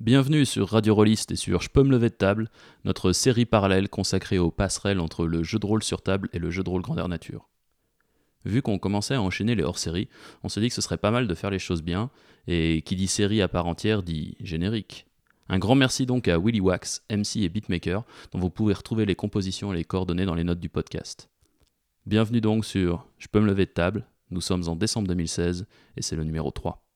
Bienvenue sur Radio Rolliste et sur Je peux me lever de table, notre série parallèle consacrée aux passerelles entre le jeu de rôle sur table et le jeu de rôle grandeur nature. Vu qu'on commençait à enchaîner les hors-séries, on s'est dit que ce serait pas mal de faire les choses bien, et qui dit série à part entière dit générique. Un grand merci donc à Willy Wax, MC et beatmaker, dont vous pouvez retrouver les compositions et les coordonnées dans les notes du podcast. Bienvenue donc sur Je peux me lever de table, nous sommes en décembre 2016 et c'est le numéro 3.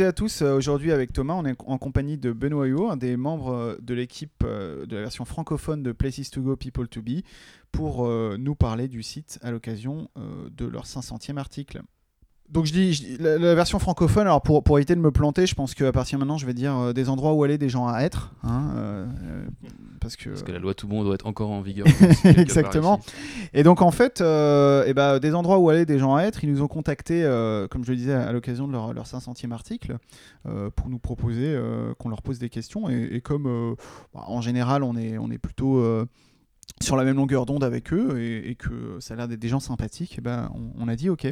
Et à tous. Euh, Aujourd'hui avec Thomas, on est en compagnie de Benoît Huot, un des membres euh, de l'équipe euh, de la version francophone de Places to Go, People to Be, pour nous parler du site à l'occasion de leur 500e article. Donc je dis, je dis- la, la version francophone, alors pour, pour éviter de me planter, je pense qu'à partir de maintenant je vais dire euh, des endroits où aller, des gens à être. hein, euh, euh, parce que, Parce que la loi tout bon doit être encore en vigueur. Exactement. Et donc en fait, euh, eh ben, des endroits où aller, des gens à être, ils nous ont contactés, comme je le disais, à l'occasion de leur, leur 500e article, pour nous proposer qu'on leur pose des questions. Et, et comme bah, en général, on est, on est plutôt sur la même longueur d'onde avec eux et, et que ça a l'air d'être des gens sympathiques, eh ben, on, on a dit OK.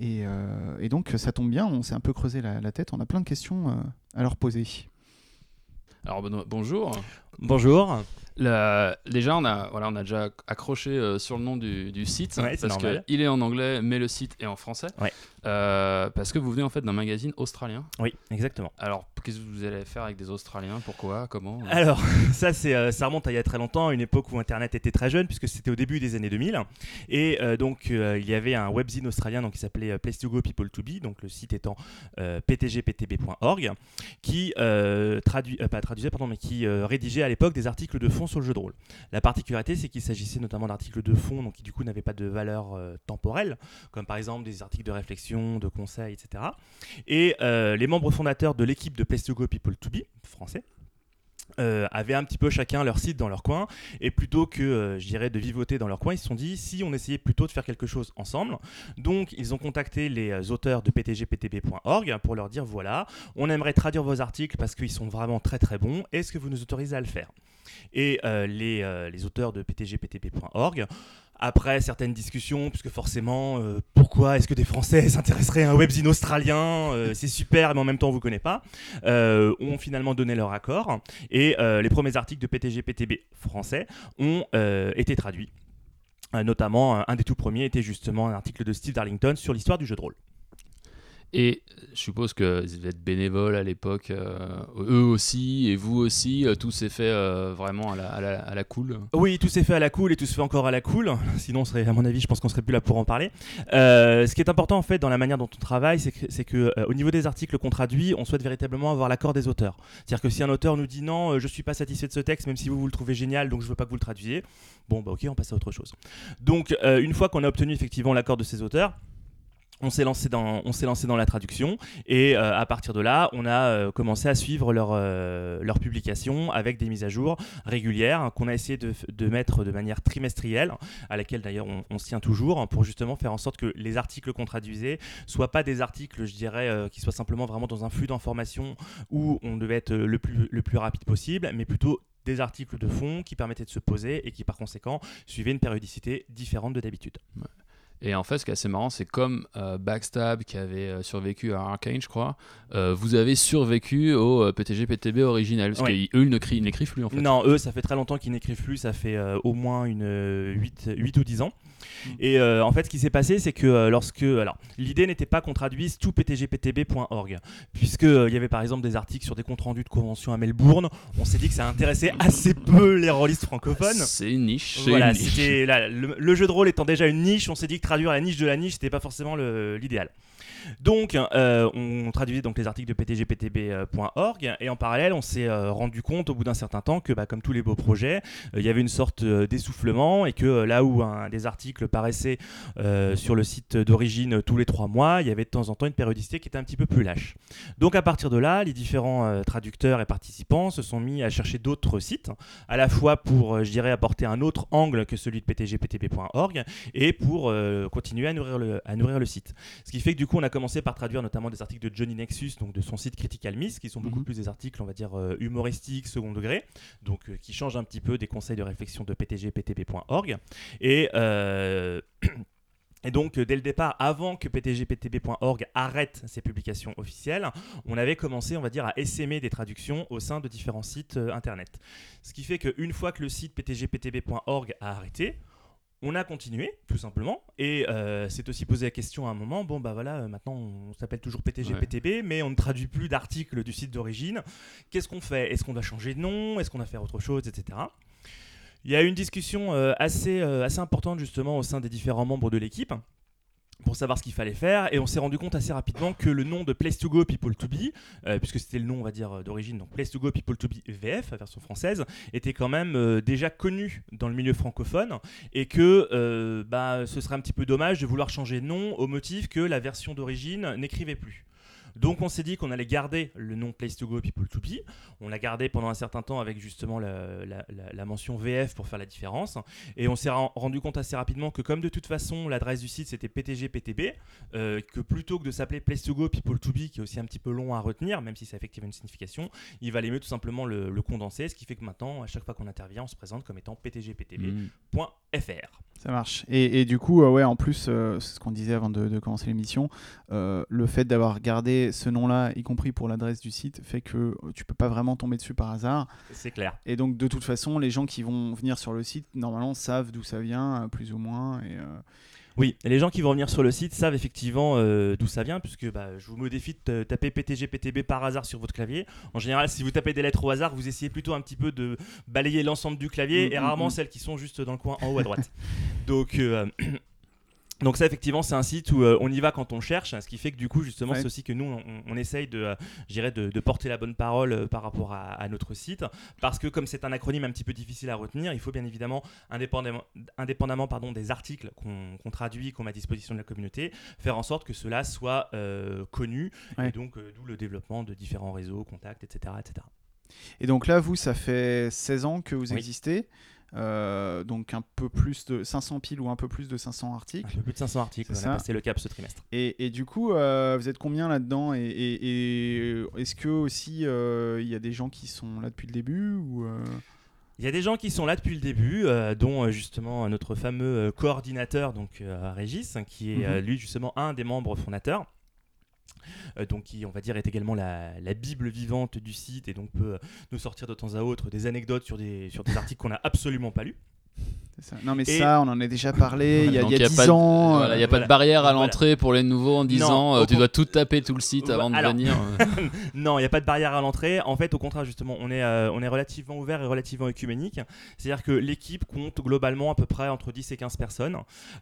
Et, euh, et donc ça tombe bien, on s'est un peu creusé la, la tête, on a plein de questions euh, à leur poser. Alors Benoît, bonjour. Bonjour. La- Déjà, on a, voilà, on a déjà accroché euh, sur le nom du, du site Ouais, parce qu'il est en anglais, mais le site est en français. Ouais. Euh, parce que vous venez en fait d'un magazine australien. Oui, exactement. Alors, qu'est-ce que vous allez faire avec des Australiens? Pourquoi? Comment? Alors, ça, c'est, euh, ça remonte à il y a très longtemps, à une époque où Internet était très jeune, puisque c'était au début des années 2000. Et euh, donc, il y avait un webzine australien donc, qui s'appelait Place to Go, People to Be, donc le site étant ptgptb.org, qui traduit, pas traduisait, pardon, mais qui rédigeait à l'époque des articles de fond sur le jeu de rôle. La particularité, c'est qu'il s'agissait notamment d'articles de fond, donc qui du coup n'avaient pas de valeur temporelle, comme par exemple des articles de réflexion, de conseils, etc. Et euh, les membres fondateurs de l'équipe de Place to Go People to Be, français, euh, avaient un petit peu chacun leur site dans leur coin. Et plutôt que euh, je dirais de vivoter dans leur coin ils se sont dit si on essayait plutôt de faire quelque chose ensemble. Donc ils ont contacté les euh, auteurs de ptgptb.org pour leur dire voilà on aimerait traduire vos articles parce qu'ils sont vraiment très très bons. Est-ce que vous nous autorisez à le faire? Et les, les auteurs de ptgptb.org après certaines discussions, puisque forcément, euh, pourquoi est-ce que des Français s'intéresseraient à un webzine australien Euh, C'est super, mais en même temps, on vous connaît pas. Euh, ont finalement donné leur accord. Et les premiers articles de PTG-PTB français ont été traduits. Notamment, un des tout premiers était justement un article de Steve Darlington sur l'histoire du jeu de rôle. Et je suppose que vous deviez être bénévole à l'époque, euh, eux aussi, et vous aussi. euh, tout s'est fait euh, vraiment à la, à cool. Oui, tout s'est fait à la cool et tout se fait encore à la cool. Sinon, à mon avis, je pense qu'on serait plus là pour en parler. Ce qui est important en fait dans la manière dont on travaille, c'est que, niveau des articles qu'on traduit, on souhaite véritablement avoir l'accord des auteurs. C'est-à-dire que si un auteur nous dit non, je suis pas satisfait de ce texte, même si vous vous le trouvez génial, donc je veux pas que vous le traduisiez, bon bah ok, on passe à autre chose. Donc une fois qu'on a obtenu effectivement l'accord de ces auteurs. On s'est lancé dans, on s'est lancé dans la traduction et euh, à partir de là, on a euh, commencé à suivre leur, euh, leur publication avec des mises à jour régulières qu'on a essayé de, de mettre de manière trimestrielle, à laquelle d'ailleurs on, on se tient toujours, pour justement faire en sorte que les articles qu'on traduisait soient pas des articles, je dirais, qui soient simplement vraiment dans un flux d'informations où on devait être le plus, le plus rapide possible, mais plutôt des articles de fond qui permettaient de se poser et qui par conséquent suivaient une périodicité différente de d'habitude. Et en fait, ce qui est assez marrant, c'est comme euh, Backstab qui avait euh, survécu à Arcane, je crois, euh, vous avez survécu au PTG PTB original. Parce Ouais. qu'eux, ils n'écrivent plus en fait. Non, eux, ça fait très longtemps qu'ils n'écrivent plus, ça fait euh, au moins une, euh, 8, 8 ou 10 ans. Et euh, en fait, ce qui s'est passé, c'est que euh, lorsque. Alors, l'idée n'était pas qu'on traduise tout ptgptb.org, puisqu'il il y avait par exemple des articles sur des comptes rendus de convention à Melbourne. On s'est dit que ça intéressait assez peu les rôlistes francophones. C'est une niche. Voilà, c'était là, le, le jeu de rôle étant déjà une niche, on s'est dit que traduire la niche de la niche, c'était pas forcément l'idéal. Donc, euh, on traduisait donc les articles de ptgptb.org et en parallèle, on s'est euh, rendu compte au bout d'un certain temps que, bah, comme tous les beaux projets, euh, il y avait une sorte d'essoufflement et que là où des articles paraissaient sur le site d'origine tous les trois mois, il y avait de temps en temps une périodicité qui était un petit peu plus lâche. Donc, à partir de là, les différents traducteurs et participants se sont mis à chercher d'autres sites, à la fois pour, je dirais, apporter un autre angle que celui de ptgptb.org et pour continuer à nourrir, le, à nourrir le site. Ce qui fait que du coup, on a commencé par traduire notamment des articles de Johnny Nexus, donc de son site Critical Miss, qui sont beaucoup mhm. plus des articles, on va dire, euh, humoristiques, second degré, donc euh, qui changent un petit peu des conseils de réflexion de ptgptb.org. Et. Euh, et donc, dès le départ, avant que ptgptb.org arrête ses publications officielles, on avait commencé, on va dire, à essaimer des traductions au sein de différents sites internet. Ce qui fait qu'une fois que le site ptgptb.org a arrêté, on a continué, tout simplement, et euh, c'est aussi posé la question à un moment, bon bah voilà, maintenant on s'appelle toujours PTG, PTB, mais on ne traduit plus d'articles du site d'origine. Qu'est-ce qu'on fait? Est-ce qu'on doit changer de nom? Est-ce qu'on doit faire autre chose, etc. Il y a eu une discussion euh, assez, euh, assez importante justement au sein des différents membres de l'équipe pour savoir ce qu'il fallait faire et on s'est rendu compte assez rapidement que le nom de Place to Go People to Be, euh, puisque c'était le nom on va dire euh, d'origine, donc Place to Go People to Be VF, version française, était quand même euh, déjà connu dans le milieu francophone et que bah, ce serait un petit peu dommage de vouloir changer de nom au motif que la version d'origine n'écrivait plus. Donc on s'est dit qu'on allait garder le nom Place to Go People to Be. On l'a gardé pendant un certain temps avec justement la, mention VF pour faire la différence. Et on s'est rendu compte assez rapidement que comme de toute façon l'adresse du site c'était PTG PTB, euh, que plutôt que de s'appeler Place to Go People to Be, qui est aussi un petit peu long à retenir, même si ça a effectivement une signification, il valait mieux tout simplement le, condenser, ce qui fait que maintenant à chaque fois qu'on intervient, on se présente comme étant ptgptb.fr. Ça marche. Et, du coup, euh, ouais, en plus, euh, c'est ce qu'on disait avant de, commencer l'émission, le fait d'avoir gardé ce nom-là, y compris pour l'adresse du site, fait que euh, tu peux pas vraiment tomber dessus par hasard. C'est clair. Et donc, de toute façon, les gens qui vont venir sur le site, normalement, savent d'où ça vient, euh, plus ou moins. Et, euh, Oui, les gens qui vont venir sur le site savent effectivement d'où ça vient, puisque bah, je vous mets au défi de taper PTG, PTB par hasard sur votre clavier. En général, si vous tapez des lettres au hasard, vous essayez plutôt un petit peu de balayer l'ensemble du clavier mm, et mm, rarement mm. celles qui sont juste dans le coin en haut à droite. donc, donc ça effectivement c'est un site où euh, on y va quand on cherche, ce qui fait que du coup justement c'est aussi que nous on, essaye de, euh, de, de, porter la bonne parole euh, par rapport à, notre site, parce que comme c'est un acronyme un petit peu difficile à retenir, il faut bien évidemment indépendamment, indépendamment pardon, des articles qu'on traduit, qu'on met à disposition de la communauté, faire en sorte que cela soit connu, et donc d'où le développement de différents réseaux, contacts, etc., etc. Et donc là vous ça fait 16 ans que vous existez. Euh, donc un peu plus de 500 piles ou un peu plus de 500 articles. Un peu plus de 500 articles, on a passé le cap ce trimestre. Et, du coup, euh, vous êtes combien là-dedans Et, et est-ce que aussi euh, il y a des gens qui sont là depuis le début ou il y a des gens qui sont là depuis le début, dont justement notre fameux coordinateur, donc Régis, qui est mhm. lui justement un des membres fondateurs. Euh, donc qui, on va dire, est également la, bible vivante du site et donc peut nous sortir de temps à autre des anecdotes sur des, sur des articles qu'on n'a absolument pas lus. Non, mais ça, on en a déjà parlé il y a, y a 10 ans. Il n'y a pas de barrière à l'entrée pour les nouveaux en disant euh, tu dois tout taper tout le site avant de venir. Euh. non, il n'y a pas de barrière à l'entrée. En fait, au contraire, justement, on est, euh, on est relativement ouvert et relativement écuménique. C'est-à-dire que l'équipe compte globalement à peu près entre 10 et 15 personnes.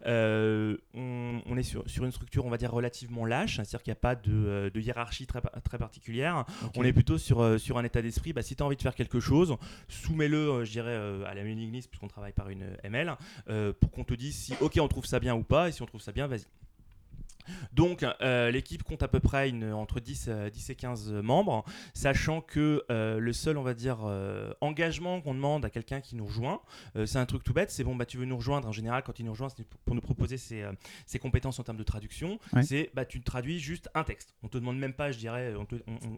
on, est sur, sur, une structure, on va dire, relativement lâche. C'est-à-dire qu'il n'y a pas de, de, hiérarchie très, très particulière. On est plutôt sur, sur un état d'esprit. Bah, si tu as envie de faire quelque chose, soumets-le, je dirais, à la mailing list, puisqu'on travaille par une Euh, pour qu'on te dise si ok on trouve ça bien ou pas, et si on trouve ça bien, vas-y. Donc euh, l'équipe compte à peu près une, entre 10, 10, euh, et 15 membres, sachant que euh, le seul, on va dire, engagement qu'on demande à quelqu'un qui nous rejoint, c'est un truc tout bête, c'est bon, bah, tu veux nous rejoindre, en général quand il nous rejoint, c'est pour nous proposer ses, ses, compétences en termes de traduction, c'est bah, tu traduis juste un texte. On te demande même pas, je dirais,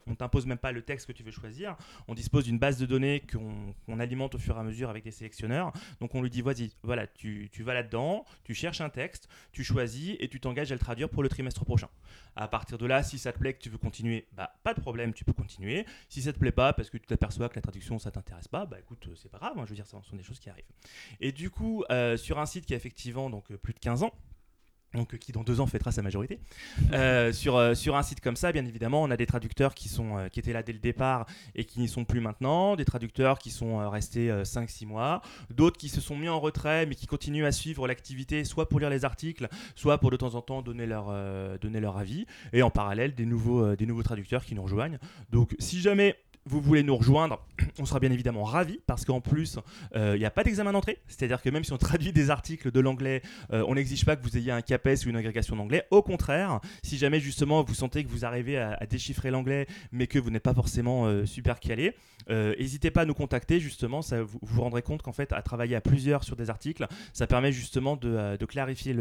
on t'impose même pas le texte que tu veux choisir, on dispose d'une base de données qu'on alimente au fur et à mesure avec des sélectionneurs, donc on lui dit, vas-y, voilà, tu, tu vas là-dedans, tu cherches un texte, tu choisis et tu t'engages à le traduire pour le trimestre prochain. À partir de là, si ça te plaît, que tu veux continuer, bah pas de problème, tu peux continuer. Si ça te plaît pas, parce que tu t'aperçois que la traduction ça t'intéresse pas, bah écoute, c'est pas grave. Hein, je veux dire, ce sont des choses qui arrivent. Et du coup, euh, sur un site qui a effectivement donc euh, plus de 15 ans, donc qui dans deux ans fêtera sa majorité. Euh, sur, euh, sur un site comme ça, bien évidemment, on a des traducteurs qui, sont, euh, qui étaient là dès le départ et qui n'y sont plus maintenant, des traducteurs qui sont restés 5-6 mois, d'autres qui se sont mis en retrait mais qui continuent à suivre l'activité, soit pour lire les articles, soit pour de temps en temps donner leur, donner leur avis, et en parallèle des nouveaux, des nouveaux traducteurs qui nous rejoignent. Donc si jamais vous voulez nous rejoindre, on sera bien évidemment ravis parce qu'en plus, il euh, n'y a pas d'examen d'entrée. C'est-à-dire que même si on traduit des articles de l'anglais, euh, on n'exige pas que vous ayez un CAPES ou une agrégation d'anglais. Au contraire, si jamais justement vous sentez que vous arrivez à, déchiffrer l'anglais mais que vous n'êtes pas forcément euh, super calé, n'hésitez pas à nous contacter. Justement, ça, vous vous rendrez compte qu'en fait, à travailler à plusieurs sur des articles, ça permet justement de, clarifier,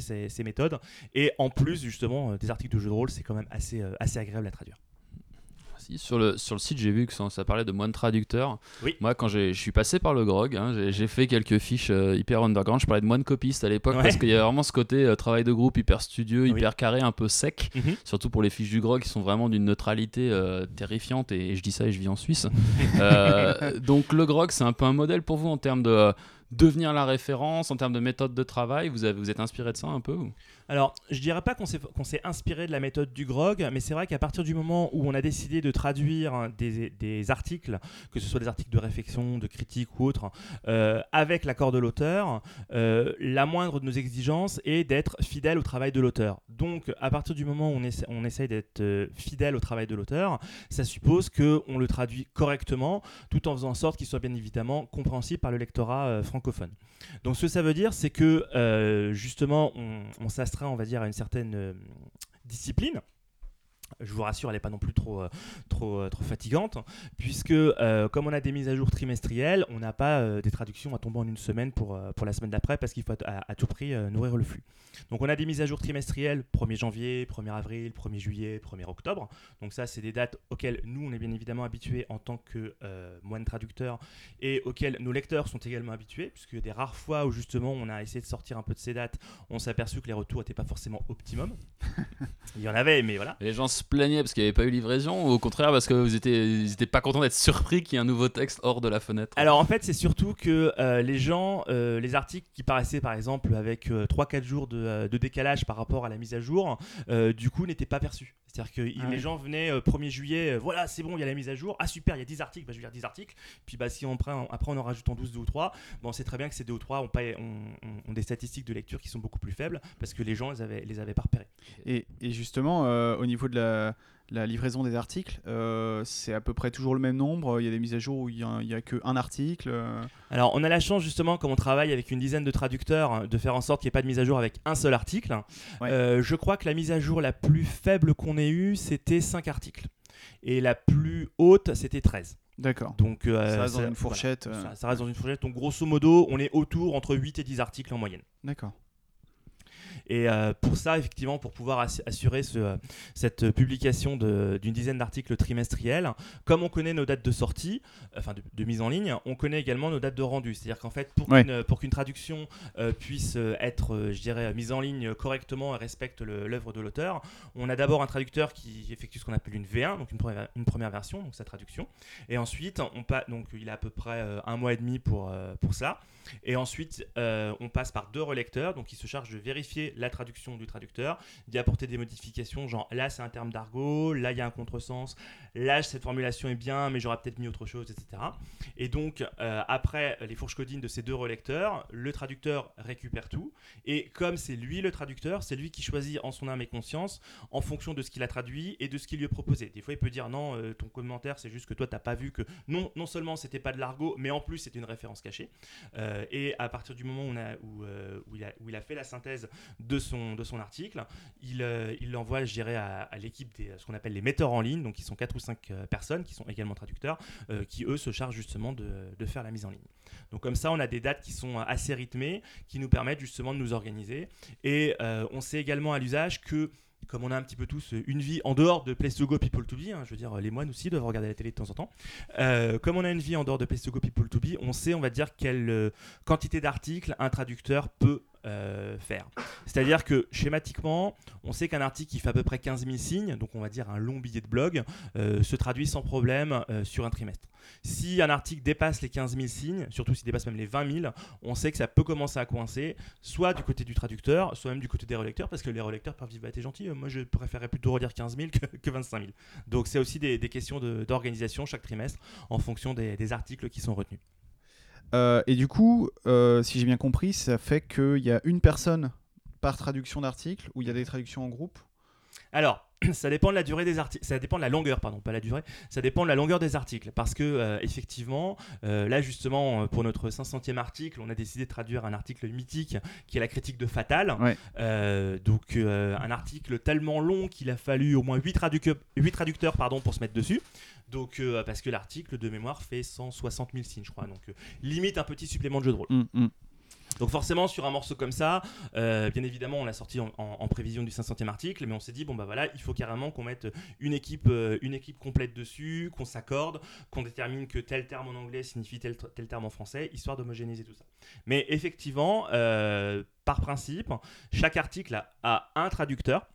ces, méthodes. Et en plus, justement, des articles de jeux de rôle, c'est quand même assez agréable à traduire. Sur le, sur le site, j'ai vu que ça, parlait de moine traducteur. Moi, quand je suis passé par le grog, hein, j'ai fait quelques fiches euh, hyper underground. Je parlais de moine copiste à l'époque parce qu'il y a vraiment ce côté euh, travail de groupe hyper studieux, hyper carré, un peu sec. Mhm. Surtout pour les fiches du grog qui sont vraiment d'une neutralité euh, terrifiante. Et, je dis ça et je vis en Suisse. donc le grog, c'est un peu un modèle pour vous en termes de devenir la référence, en termes de méthode de travail. Vous, avez, vous êtes inspiré de ça un peu alors, je dirais pas qu'on s'est inspiré de la méthode du grog, mais c'est vrai qu'à partir du moment où on a décidé de traduire des, articles, que ce soit des articles de réflexion, de critique ou autres, euh, avec l'accord de l'auteur, euh, la moindre de nos exigences est d'être fidèle au travail de l'auteur. Donc, à partir du moment où on, essaie, on essaye d'être euh, fidèle au travail de l'auteur, ça suppose qu'on le traduit correctement, tout en faisant en sorte qu'il soit bien évidemment compréhensible par le lectorat francophone. Donc, ce que ça veut dire, c'est que justement, on, on on va dire, à une certaine euh, discipline. Je vous rassure, elle n'est pas non plus trop, euh, euh, trop fatigante, puisque comme on a des mises à jour trimestrielles, on n'a pas des traductions à tomber en une semaine pour, pour la semaine d'après, parce qu'il faut à, tout prix nourrir le flux. Donc on a des mises à jour trimestrielles 1er janvier, 1er avril, 1er juillet, 1er octobre. Donc ça, c'est des dates auxquelles nous, on est bien évidemment habitués en tant que moine traducteur et auxquelles nos lecteurs sont également habitués, puisque des rares fois où justement on a essayé de sortir un peu de ces dates, on s'est aperçu que les retours n'étaient pas forcément optimum. Il y en avait, mais voilà. Les gens se plaignaient parce qu'il n'y avait pas eu livraison, ou au contraire parce que vous n'étiez pas content d'être surpris qu'il y ait un nouveau texte hors de la fenêtre Alors en fait, c'est surtout que euh, les gens, euh, les articles qui paraissaient par exemple avec 3-4 euh, jours de, de, décalage par rapport à la mise à jour, du coup n'étaient pas perçus. C'est-à-dire que ah les gens venaient 1er juillet, voilà, c'est bon, il y a la mise à jour, ah super, il y a 10 articles, bah, je vais lire 10 articles, puis bah, si on prend, après on en rajoute en 12, 2 ou 3, bon, c'est très bien que ces 2 ou 3 ont, pas, ont, des statistiques de lecture qui sont beaucoup plus faibles parce que les gens les avaient, les avaient pas repérés. Et, et justement, au niveau de la la livraison des articles, euh, c'est à peu près toujours le même nombre. Il y a des mises à jour où il n'y a, qu'un article. Euh. Alors, on a la chance, justement, comme on travaille avec une dizaine de traducteurs, de faire en sorte qu'il n'y ait pas de mise à jour avec un seul article. Euh, je crois que la mise à jour la plus faible qu'on ait eue, c'était 5 articles. Et la plus haute, c'était 13. D'accord. Donc, ça reste dans une fourchette. ça, reste dans une fourchette. Donc, grosso modo, on est autour entre 8 et 10 articles en moyenne. D'accord. Et euh, pour ça, effectivement, pour pouvoir assurer ce, cette publication d'une dizaine d'articles trimestriels, comme on connaît nos dates de sortie, enfin de, mise en ligne, on connaît également nos dates de rendu. C'est-à-dire qu'en fait, pour qu'une traduction euh, puisse être, je dirais, mise en ligne correctement et respecte l'œuvre de l'auteur, on a d'abord un traducteur qui effectue ce qu'on appelle une V1, donc une première, une première version, donc sa traduction. Et ensuite, on donc il a à peu près euh, un mois et demi pour, pour ça. Et ensuite, on passe par deux relecteurs, donc qui se chargent de vérifier la traduction du traducteur, d'y apporter des modifications, genre là c'est un terme d'argot, là il y a un contresens, là cette formulation est bien, mais j'aurais peut-être mis autre chose, etc. Et donc euh, après les fourches codines de ces deux relecteurs, le traducteur récupère tout, et comme c'est lui le traducteur, c'est lui qui choisit en son âme et conscience, en fonction de ce qu'il a traduit et de ce qu'il lui est proposé. Des fois il peut dire non, euh, ton commentaire c'est juste que toi t'as pas vu que non, non seulement c'était pas de l'argot, mais en plus c'est une référence cachée. Euh, et à partir du moment où, où il a fait la synthèse de son, article. Il euh, l'envoie, je dirais, à, l'équipe des ce qu'on appelle les metteurs en ligne, donc qui sont 4 ou 5 euh, personnes, qui sont également traducteurs, euh, qui eux se chargent justement de, de, faire la mise en ligne. Donc comme ça, on a des dates qui sont assez rythmées, qui nous permettent justement de nous organiser. Et on sait également à l'usage que comme on a un petit peu tous une vie en dehors de Place to Go People to Be, hein, je veux dire, les moines aussi doivent regarder la télé de temps en temps. comme on a une vie en dehors de Place to Go People to Be, on sait, on va dire, quelle quantité d'articles un traducteur peut euh, faire. C'est-à-dire que schématiquement, on sait qu'un article qui fait à peu près 15 000 signes, donc on va dire un long billet de blog, euh, se traduit sans problème euh, sur un trimestre. Si un article dépasse les 15 000 signes, surtout s'il dépasse même les 20 000, on sait que ça peut commencer à coincer, soit du côté du traducteur, soit même du côté des relecteurs, parce que les relecteurs peuvent dire bah, T'es gentil, moi je préférerais plutôt relire 15 000 que, que 25 000. Donc c'est aussi des, questions d'organisation chaque trimestre en fonction des articles qui sont retenus. Euh, et du coup, euh, si j'ai bien compris, ça fait qu'il y a une personne par traduction d'article ou il y a des traductions en groupe? Alors, ça dépend de la durée des articles, ça dépend de la longueur, pardon, pas la durée, ça dépend de la longueur des articles. Parce que, euh, effectivement, euh, là justement, pour notre 500e article, on a décidé de traduire un article mythique qui est la critique de Fatal. Ouais. Euh, donc, un article tellement long qu'il a fallu au moins 8, traducteurs pardon, pour se mettre dessus. Donc, euh, parce que l'article de mémoire fait 160 000 signes, je crois. Donc, euh, limite un petit supplément de jeu de rôle. Hum, hum. Donc forcément sur un morceau comme ça, euh, bien évidemment on l'a sorti en, en- en prévision du 500e article, mais on s'est dit bon bah voilà il faut carrément qu'on mette une équipe, euh, une équipe complète dessus, qu'on s'accorde, qu'on détermine que tel terme en anglais signifie tel, tel terme en français, histoire d'homogénéiser tout ça. Mais effectivement, euh, par principe, chaque article a, a un traducteur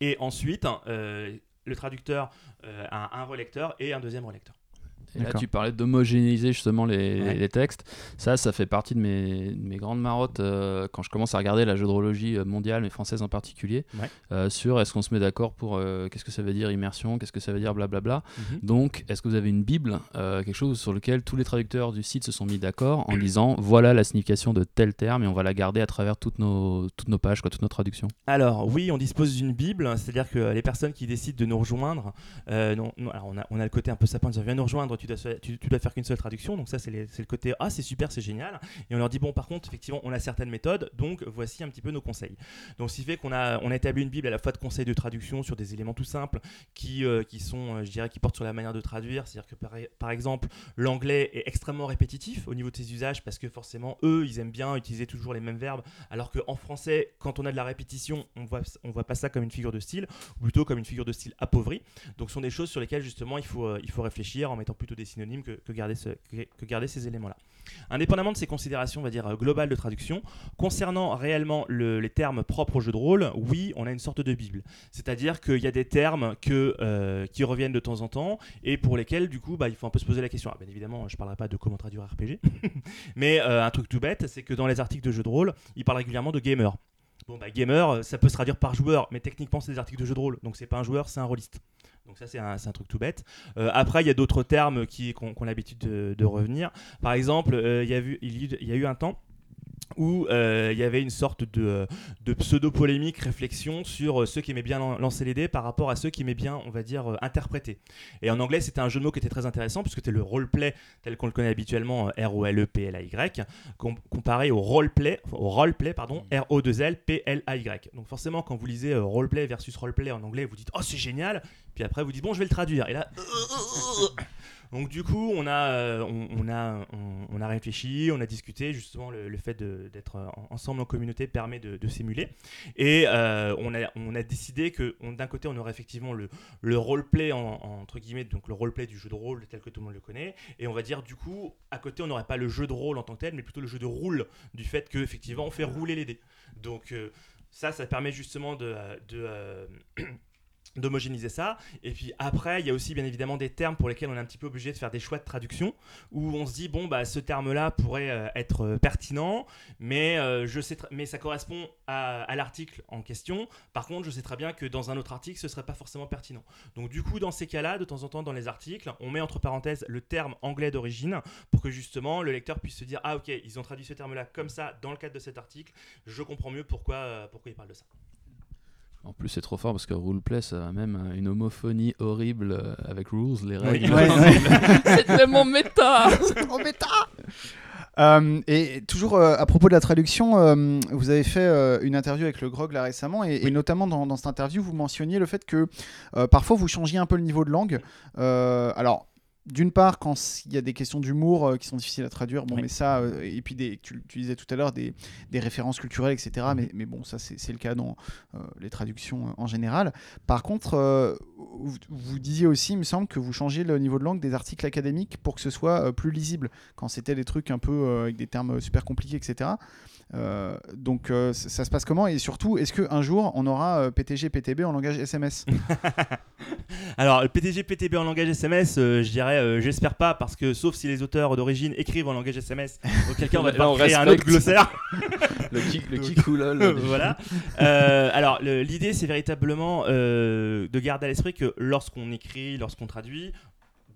et ensuite euh, le traducteur euh, a un relecteur et un deuxième relecteur. Et là, tu parlais d'homogénéiser justement les, Ouais. les textes. Ça, ça fait partie de mes, de mes grandes marottes euh, quand je commence à regarder la jeu-de-rôlologie euh, mondiale, mais française en particulier, Ouais. euh, sur est-ce qu'on se met d'accord pour euh, qu'est-ce que ça veut dire immersion, qu'est-ce que ça veut dire blablabla. Mhm. Donc, est-ce que vous avez une Bible, quelque chose sur lequel tous les traducteurs du site se sont mis d'accord en disant voilà la signification de tel terme et on va la garder à travers toutes nos, toutes nos pages, quoi, toutes nos traductions? Alors oui, on dispose d'une Bible, c'est-à-dire que les personnes qui décident de nous rejoindre, non, non, alors on, a, on a le côté un peu sapin de dire viens nous rejoindre, tu dois, tu, dois faire qu'une seule traduction, donc ça c'est le côté ah c'est super, c'est génial, et on leur dit bon par contre effectivement on a certaines méthodes, donc voici un petit peu nos conseils. Donc ce qui fait qu'on a, on a établi une Bible à la fois de conseils de traduction sur des éléments tout simples qui, euh, qui sont, euh, je dirais, qui portent sur la manière de traduire, c'est-à-dire que par, par exemple l'anglais est extrêmement répétitif au niveau de ses usages parce que forcément eux ils aiment bien utiliser toujours les mêmes verbes alors qu'en français, quand on a de la répétition, on voit, on voit pas ça comme une figure de style, ou plutôt comme une figure de style appauvrie. Donc, ce sont des choses sur lesquelles justement il faut, euh, il faut réfléchir en mettant plutôt des synonymes que, garder, ces éléments-là. Indépendamment de ces considérations, on va dire euh, globales de traduction, concernant réellement le- les termes propres au jeu de rôle, oui, on a une sorte de bible. C'est-à-dire qu'il y a des termes euh, qui reviennent de temps en temps et pour lesquels, du coup, bah, il faut un peu se poser la question. Ah, bien évidemment, je ne parlerai pas de comment traduire RPG, mais euh, un truc tout bête, c'est que dans les articles de jeux de rôle, il parle régulièrement de gamer. Bon, bah, gamer, euh, ça peut se traduire par joueur, mais techniquement, c'est des articles de jeux de rôle. Donc, c'est pas un joueur, c'est un rôliste. Donc, ça, c'est un, truc tout bête. Euh, après, il y a d'autres termes qui qu'on a l'habitude de, revenir. Par exemple, euh, il y a eu un temps où euh, il y avait une sorte de, de pseudo-polémique réflexion sur euh, ceux qui aimaient bien lan- lancer les dés par rapport à ceux qui aimaient bien, on va dire, euh, interpréter. Et en anglais, c'était un jeu de mots qui était très intéressant puisque c'était le roleplay tel qu'on le connaît habituellement, R-O-L-E-P-L-A-Y, com- comparé au roleplay, au roleplay, pardon, R-O-2-L-P-L-A-Y. Donc forcément, quand vous lisez roleplay versus roleplay en anglais, vous dites « Oh, c'est génial !» Puis après, vous dites « Bon, je vais le traduire. » Et là... Donc du coup, on a, euh, on, a, on, a réfléchi, on a discuté. Justement le, fait d'être en- ensemble en communauté permet de, s'émuler. Et euh, on, a, on a décidé que d'un côté on aurait effectivement le, le roleplay en, en- entre guillemets donc le roleplay du jeu de rôle tel que tout le monde le connaît. Et on va dire du coup à côté on n'aurait pas le jeu de rôle en tant que tel mais plutôt le jeu de roule du fait que effectivement on fait rouler les dés. Donc euh, ça, ça permet justement de, d'homogénéiser ça. Et puis après, il y a aussi bien évidemment des termes pour lesquels on est un petit peu obligé de faire des choix de traduction, où on se dit, bon, bah, ce terme-là pourrait euh, être euh, pertinent, mais, euh, je sais mais ça correspond à, l'article en question. Par contre, je sais très bien que dans un autre article, ce serait pas forcément pertinent. Donc du coup, dans ces cas-là, de temps en temps, dans les articles, on met entre parenthèses le terme anglais d'origine, pour que justement le lecteur puisse se dire, ah ok, ils ont traduit ce terme-là comme ça dans le cadre de cet article, je comprends mieux pourquoi, pourquoi ils parlent de ça. En plus, c'est trop fort parce que Roleplay, ça a même une homophonie horrible euh, avec Rules, les Oui. règles. Ouais, ouais. c'est tellement méta trop méta Euh, et toujours euh, à propos de la traduction, euh, vous avez fait euh, une interview avec le Grog là récemment, et, et notamment dans, dans cette interview, vous mentionniez le fait que euh, parfois vous changiez un peu le niveau de langue. Euh, alors. D'une part, quand il y a des questions d'humour euh, qui sont difficiles à traduire, bon, Oui. mais ça, euh, et puis des, tu, tu disais tout à l'heure des, des références culturelles, etc. Mais, mais bon, ça, c'est le cas dans euh, les traductions en général. Par contre, vous, vous disiez aussi, il me semble, que vous changez le niveau de langue des articles académiques pour que ce soit plus lisible quand c'était des trucs un peu avec des termes super compliqués, etc. Euh, donc euh, ça se passe comment Et surtout, est-ce qu'un jour, on aura euh, PTG, PTB en langage SMS Alors, le PTG, PTB en langage SMS, euh, je dirais, euh, j'espère pas, parce que sauf si les auteurs d'origine écrivent en langage SMS, auquel cas on va devoir créer un autre glossaire. Le kick, le kick ou lol. voilà. Euh, alors, l'idée, c'est véritablement euh, de garder à l'esprit que lorsqu'on écrit, lorsqu'on traduit,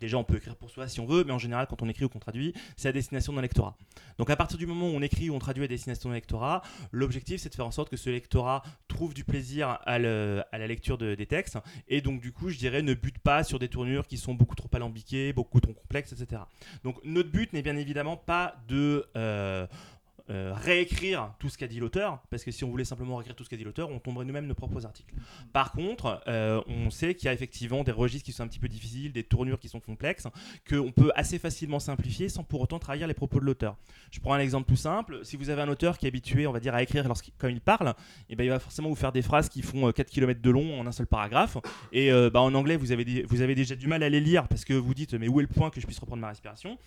déjà on peut écrire pour soi si on veut, mais en général, quand on écrit ou qu'on traduit, c'est à destination d'un lectorat. Donc, à partir du moment où on écrit ou on traduit à destination d'un lectorat, l'objectif, c'est de faire en sorte que ce lectorat trouve du plaisir à, la lecture de- des textes, et donc, du coup, je dirais, ne bute pas sur des tournures qui sont beaucoup trop alambiquées, beaucoup trop complexes, etc. Donc, notre but n'est bien évidemment pas de. euh, euh, réécrire tout ce qu'a dit l'auteur, parce que si on voulait simplement réécrire tout ce qu'a dit l'auteur, on tomberait nous-mêmes nos propres articles. Par contre, euh, on sait qu'il y a effectivement des registres qui sont un petit peu difficiles, des tournures qui sont complexes, qu'on peut assez facilement simplifier sans pour autant trahir les propos de l'auteur. Je prends un exemple tout simple. Si vous avez un auteur qui est habitué, on va dire, à écrire lorsqu'il quand il parle, eh ben, il va forcément vous faire des phrases qui font euh, 4 km de long en un seul paragraphe. Et euh, bah, en anglais, vous avez, des- vous avez déjà du mal à les lire parce que vous dites, mais où est le point que je puisse reprendre ma respiration?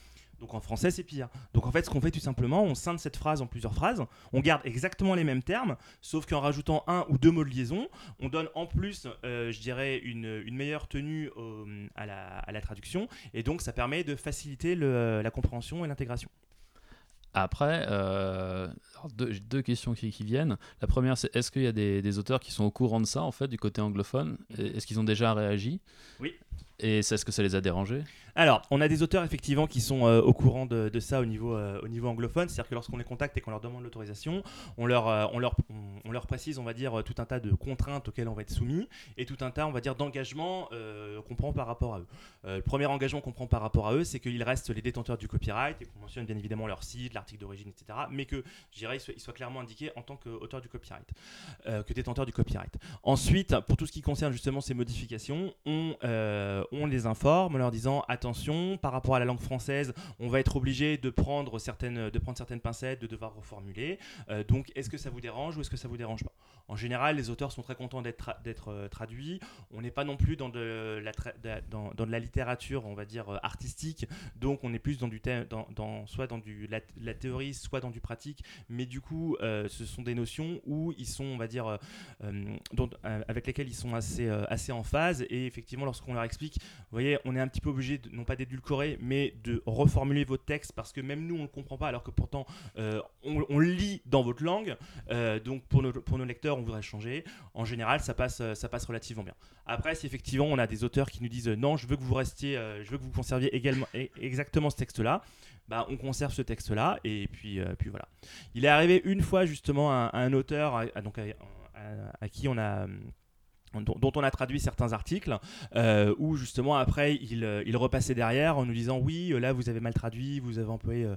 Donc en français, c'est pire. Donc en fait, ce qu'on fait tout simplement, on scinde cette phrase en plusieurs phrases, on garde exactement les mêmes termes, sauf qu'en rajoutant un ou deux mots de liaison, on donne en plus, euh, je dirais, une, une meilleure tenue au- à, la, à la traduction, et donc ça permet de faciliter le- la compréhension et l'intégration. Après, euh, deux, j'ai deux questions qui, qui viennent. La première, c'est est-ce qu'il y a des, des auteurs qui sont au courant de ça, en fait, du côté anglophone? Est-ce qu'ils ont déjà réagi? Oui. Et c'est- est-ce que ça les a dérangés? Alors, on a des auteurs effectivement qui sont euh, au courant de, ça au niveau, euh, au niveau anglophone, c'est-à-dire que lorsqu'on les contacte et qu'on leur demande l'autorisation, on leur, euh, on, leur, précise, on va dire, tout un tas de contraintes auxquelles on va être soumis et tout un tas, on va dire, d'engagements qu'on prend par rapport à eux. Le premier engagement qu'on prend par rapport à eux, c'est qu'ils restent les détenteurs du copyright et qu'on mentionne bien évidemment leur site, l'article d'origine, etc. Mais que, je dirais, ils soient, clairement indiqués en tant qu'auteur du copyright, que détenteur du copyright. Ensuite, pour tout ce qui concerne justement ces modifications, on, les informe en leur disant par rapport à la langue française, on va être obligé de prendre certaines, de prendre certaines pincettes, de devoir reformuler. Euh, donc, est-ce que ça vous dérange ou est-ce que ça vous dérange pas? En général, les auteurs sont très contents d'être euh, traduits. On n'est pas non plus dans de, la littérature, on va dire euh, artistique. Donc, on est plus dans du dans, dans- soit dans du la, théorie, soit dans du pratique. Mais du coup, ce sont des notions où ils sont, on va dire, avec lesquelles ils sont assez, assez en phase. Et effectivement, lorsqu'on leur explique, vous voyez, on est un petit peu obligé, de, non pas d'édulcorer, mais de reformuler votre texte parce que même nous, on ne le comprend pas, alors que pourtant, euh, on, lit dans votre langue. Euh, donc, pour nos, lecteurs, on voudrait changer. En général, ça passe, euh, ça passe relativement bien. Après, si effectivement, on a des auteurs qui nous disent non, je veux que vous restiez, je veux que vous conserviez également, exactement ce texte-là. Bah, on conserve ce texte-là et puis, puis voilà. Il est arrivé une fois justement à, un auteur, à qui on a, hum, dont, on a traduit certains articles, euh, où justement après il, euh, il repassait derrière en nous disant oui euh, là vous avez mal traduit, vous avez employé euh,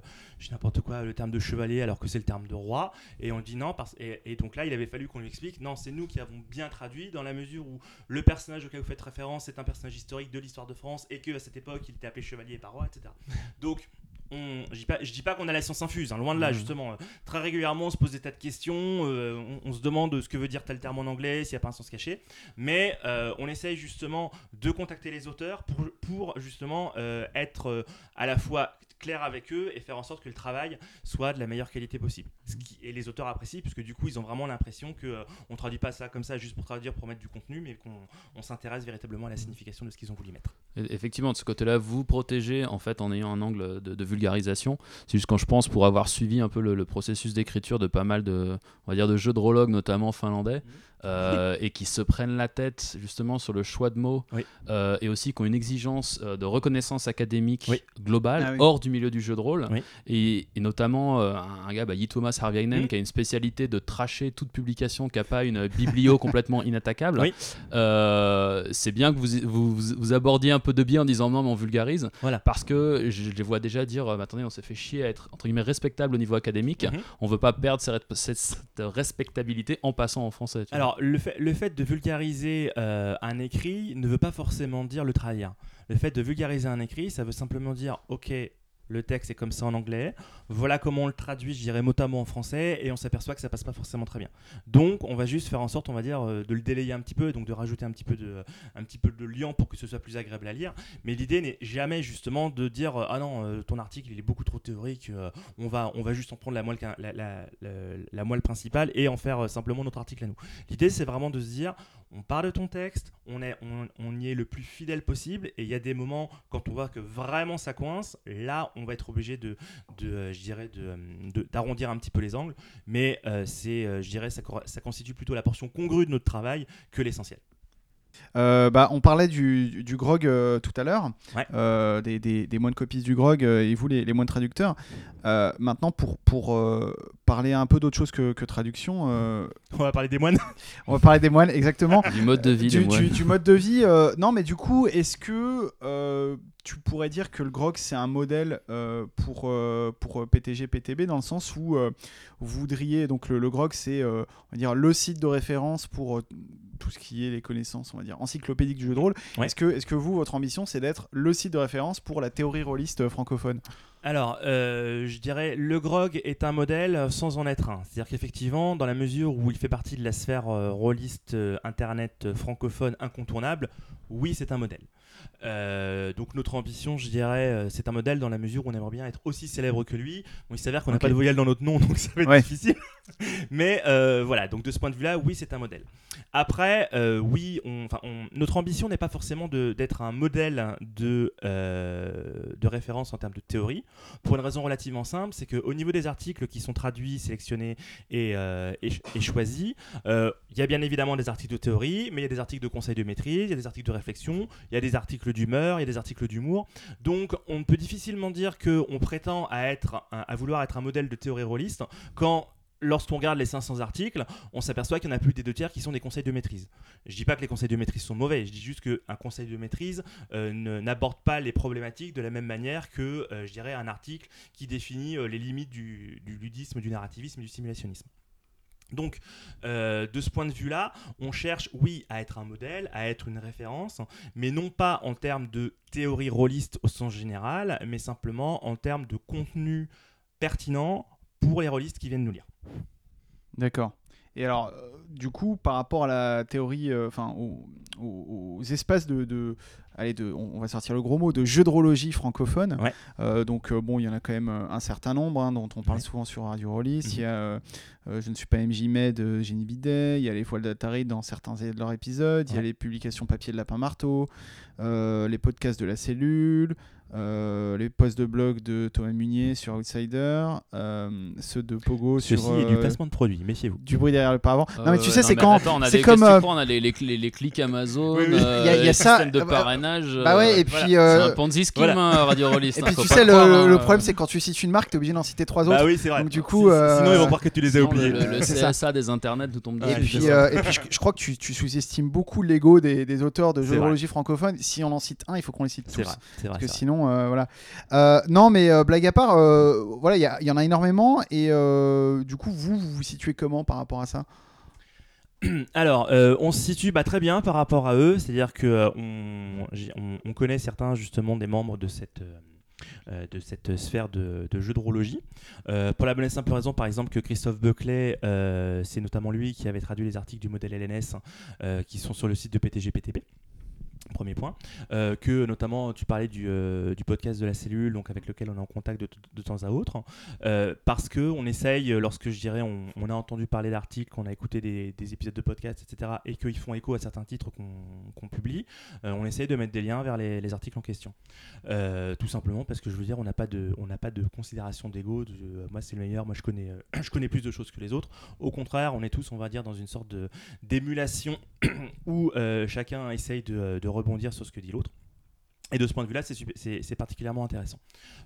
n'importe quoi le terme de chevalier alors que c'est le terme de roi et on dit non parce et, et donc là il avait fallu qu'on lui explique non c'est nous qui avons bien traduit dans la mesure où le personnage auquel vous faites référence est un personnage historique de l'histoire de France et que à cette époque il était appelé chevalier pas roi etc. Donc on, je dis pas, je dis pas qu'on a la science infuse, hein, loin de là, Mhm. justement. Euh, très régulièrement, on se pose des tas de questions, euh, on, on se demande ce que veut dire tel terme en anglais, s'il n'y a pas un sens caché. Mais euh, on essaye justement de contacter les auteurs pour, pour justement euh, être à la fois clair avec eux et faire en sorte que le travail soit de la meilleure qualité possible. Ce qui, et les auteurs apprécient, puisque du coup, ils ont vraiment l'impression que euh, on traduit pas ça comme ça juste pour traduire, pour mettre du contenu, mais qu'on on s'intéresse véritablement à la signification de ce qu'ils ont voulu mettre. Et- Effectivement, de ce côté-là, vous protégez en fait en ayant un angle de, de vulgarisation. C'est juste quand je pense pour avoir suivi un peu le, le processus d'écriture de pas mal de, on va dire, de jeux de prologue, notamment finlandais, euh, et qui se prennent la tête justement sur le choix de mots, Oui. euh, et aussi qui ont une exigence euh, de reconnaissance académique Oui. globale Ah oui. hors du milieu du jeu de rôle, Oui. et, et notamment euh, un, gars, bah, Yi Thomas Harviainen, Mhm. qui a une spécialité de tracher toute publication qui n'a pas une biblio complètement inattaquable. Oui. Euh, c'est bien que vous, vous, abordiez un peu de biais en disant non mais on vulgarise Voilà. parce que je, je les vois déjà dire attendez on s'est fait chier à être entre guillemets respectable au niveau académique Mhm. on veut pas perdre cette, respectabilité en passant en français tu vois. Alors, le fait, de vulgariser euh, un écrit ne veut pas forcément dire le trahir. Le fait de vulgariser un écrit, ça veut simplement dire, ok, le texte est comme ça en anglais, voilà comment on le traduit, je dirais mot à mot en français, et on s'aperçoit que ça passe pas forcément très bien. Donc on va juste faire en sorte, on va dire, euh, de le délayer un petit peu, donc de rajouter un petit peu de, un petit peu de liant pour que ce soit plus agréable à lire. Mais l'idée n'est jamais justement de dire, euh, ah non, euh, ton article il est beaucoup trop théorique, on, va, on va juste en prendre la moelle, la, moelle principale et en faire simplement notre article à nous. L'idée c'est vraiment de se dire, on part de ton texte, on, y est le plus fidèle possible, et il y a des moments quand on voit que vraiment ça coince, là on va être obligé de, de euh, dirais, d'arrondir un petit peu les angles, mais euh, c'est, euh, je dirais, ça constitue plutôt la portion congrue de notre travail que l'essentiel. Euh, bah, on parlait du, du grog euh, tout à l'heure, euh, des, des, des, moines copistes du grog et vous les, les moines traducteurs. maintenant, pour, pour parler un peu d'autre chose que, que traduction, on va parler des moines. on va parler des moines, exactement. du mode de vie. Du, du, du mode de vie. non, mais du coup, est-ce que tu pourrais dire que le grog c'est un modèle pour, pour PTG PTB dans le sens où vous voudriez donc le, le grog c'est on va dire le site de référence pour tout ce qui est les connaissances, on va dire, encyclopédiques du jeu de rôle. Est-ce que, est que vous, votre ambition, c'est d'être le site de référence pour la théorie rôliste francophone? Alors, euh, je dirais, le grog est un modèle sans en être un. C'est-à-dire qu'effectivement, dans la mesure où il fait partie de la sphère euh, rôliste euh, internet francophone incontournable, oui, c'est un modèle. Euh, donc notre ambition, je dirais, euh, c'est un modèle dans la mesure où on aimerait bien être aussi célèbre que lui. Bon, il s'avère qu'on n'a pas de voyelle dans notre nom, donc ça va être difficile. Mais euh, voilà, donc de ce point de vue-là, oui, c'est un modèle. Après, oui, on, notre ambition n'est pas forcément d'être un modèle de, de référence en termes de théorie, pour une raison relativement simple, c'est qu'au niveau des articles qui sont traduits, sélectionnés et, et choisis, il y a bien évidemment des articles de théorie, mais il y a des articles de conseil de maîtrise, il y a des articles de réflexion, il y a des articles d'humeur, il y a des articles d'humour. Donc on peut difficilement dire qu'on prétend à, à vouloir être un modèle de théorie rôliste quand lorsqu'on regarde les 500 articles, on s'aperçoit qu'il y en a plus des deux tiers qui sont des conseils de maîtrise. Je dis pas que les conseils de maîtrise sont mauvais, je dis juste qu'un conseil de maîtrise euh, n'aborde pas les problématiques de la même manière que, euh, je dirais, un article qui définit euh, les limites du, ludisme, du narrativisme et du simulationnisme. Donc, de ce point de vue-là, on cherche, oui, à être un modèle, à être une référence, mais non pas en termes de théorie rôliste au sens général, mais simplement en termes de contenu pertinent pour les rôlistes qui viennent nous lire. D'accord. Et alors, euh, du coup, par rapport à la théorie, euh, enfin, aux, espaces de, allez, de, on va sortir le gros mot, de jeux de rôlogie francophone. Euh, donc, bon, il y en a quand même un certain nombre hein, dont on parle souvent sur Radio Rollist. Il y a mhm. Je ne suis pas MJ Med, Jenny Bidet. Il y a les Foiles d'Atari dans certains de leurs épisodes. Il y a les publications papier de Lapin Marteau. les podcasts de la cellule. Euh, les posts de blog de Thomas Munier sur Outsider, euh, ceux de Pogo Ceci sur. est du euh, placement de produits, méfiez-vous. Du bruit derrière le paravent. non, mais tu sais, c'est quand. C'est comme. on a les, les, les, clics Amazon, il y a, y a ça, de parrainage. Bah ouais, et puis. C'est un Ponzi scheme, hein, Radio Rollist. Et puis tu sais, le, hein. problème, c'est quand tu cites une marque, t'es obligé d'en citer trois autres. Bah oui, c'est vrai. Donc du coup. Sinon, ils vont croire que tu les as oubliés. Le CSA des internets nous tombe dessus. Et puis, je crois que tu sous-estimes beaucoup l'ego des auteurs de jeux de francophones. Si on en cite un, il faut qu'on les cite tous. Parce que sinon, voilà. Euh, non, mais euh, blague à part, euh, voilà, il y, en a énormément. Et du coup, vous, vous situez comment par rapport à ça? Alors, on se situe bah, très bien par rapport à eux, c'est-à-dire que on, connaît certains justement des membres de cette, sphère de, jeu de rôlogie. pour la bonne et simple raison, par exemple, que Christophe Buckley, c'est notamment lui qui avait traduit les articles du modèle LNS qui sont sur le site de PTG-PTP. Premier point, euh, que notamment tu parlais du, euh, du, podcast de la cellule, donc avec lequel on est en contact de, de temps à autre, euh, parce que on essaye, lorsque je dirais, on, on a entendu parler d'articles, qu'on a écouté des, des, épisodes de podcast, etc., et qu'ils font écho à certains titres qu'on publie, on essaye de mettre des liens vers les, les articles en question. tout simplement parce que je veux dire, on n'a pas de, pas de considération d'ego. De, moi c'est le meilleur, moi je connais, je connais plus de choses que les autres. Au contraire, on est tous, on va dire, dans une sorte d'émulation où chacun essaye de, de rebondir sur ce que dit l'autre. Et de ce point de vue-là, c'est particulièrement intéressant.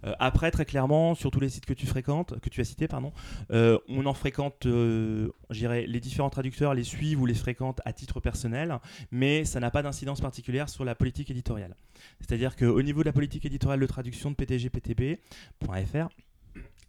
Euh, après, très clairement, sur tous les sites que tu fréquentes, que tu as cités, pardon, euh, on en fréquente, euh, les différents traducteurs les suivent ou les fréquentent à titre personnel, mais ça n'a pas d'incidence particulière sur la politique éditoriale. C'est-à-dire qu'au niveau de la politique éditoriale de traduction de PTG-PTB.fr,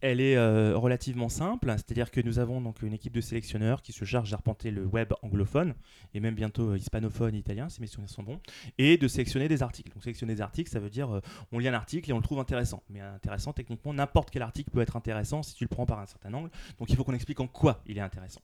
elle est euh, relativement simple, c'est-à-dire que nous avons donc une équipe de sélectionneurs qui se charge d'arpenter le web anglophone et même bientôt euh, hispanophone, italien, si mes souvenirs sont bons, et de sélectionner des articles. Donc sélectionner des articles, ça veut dire on lit un article et on le trouve intéressant. Mais intéressant, techniquement, n'importe quel article peut être intéressant si tu le prends par un certain angle. Donc il faut qu'on explique en quoi il est intéressant.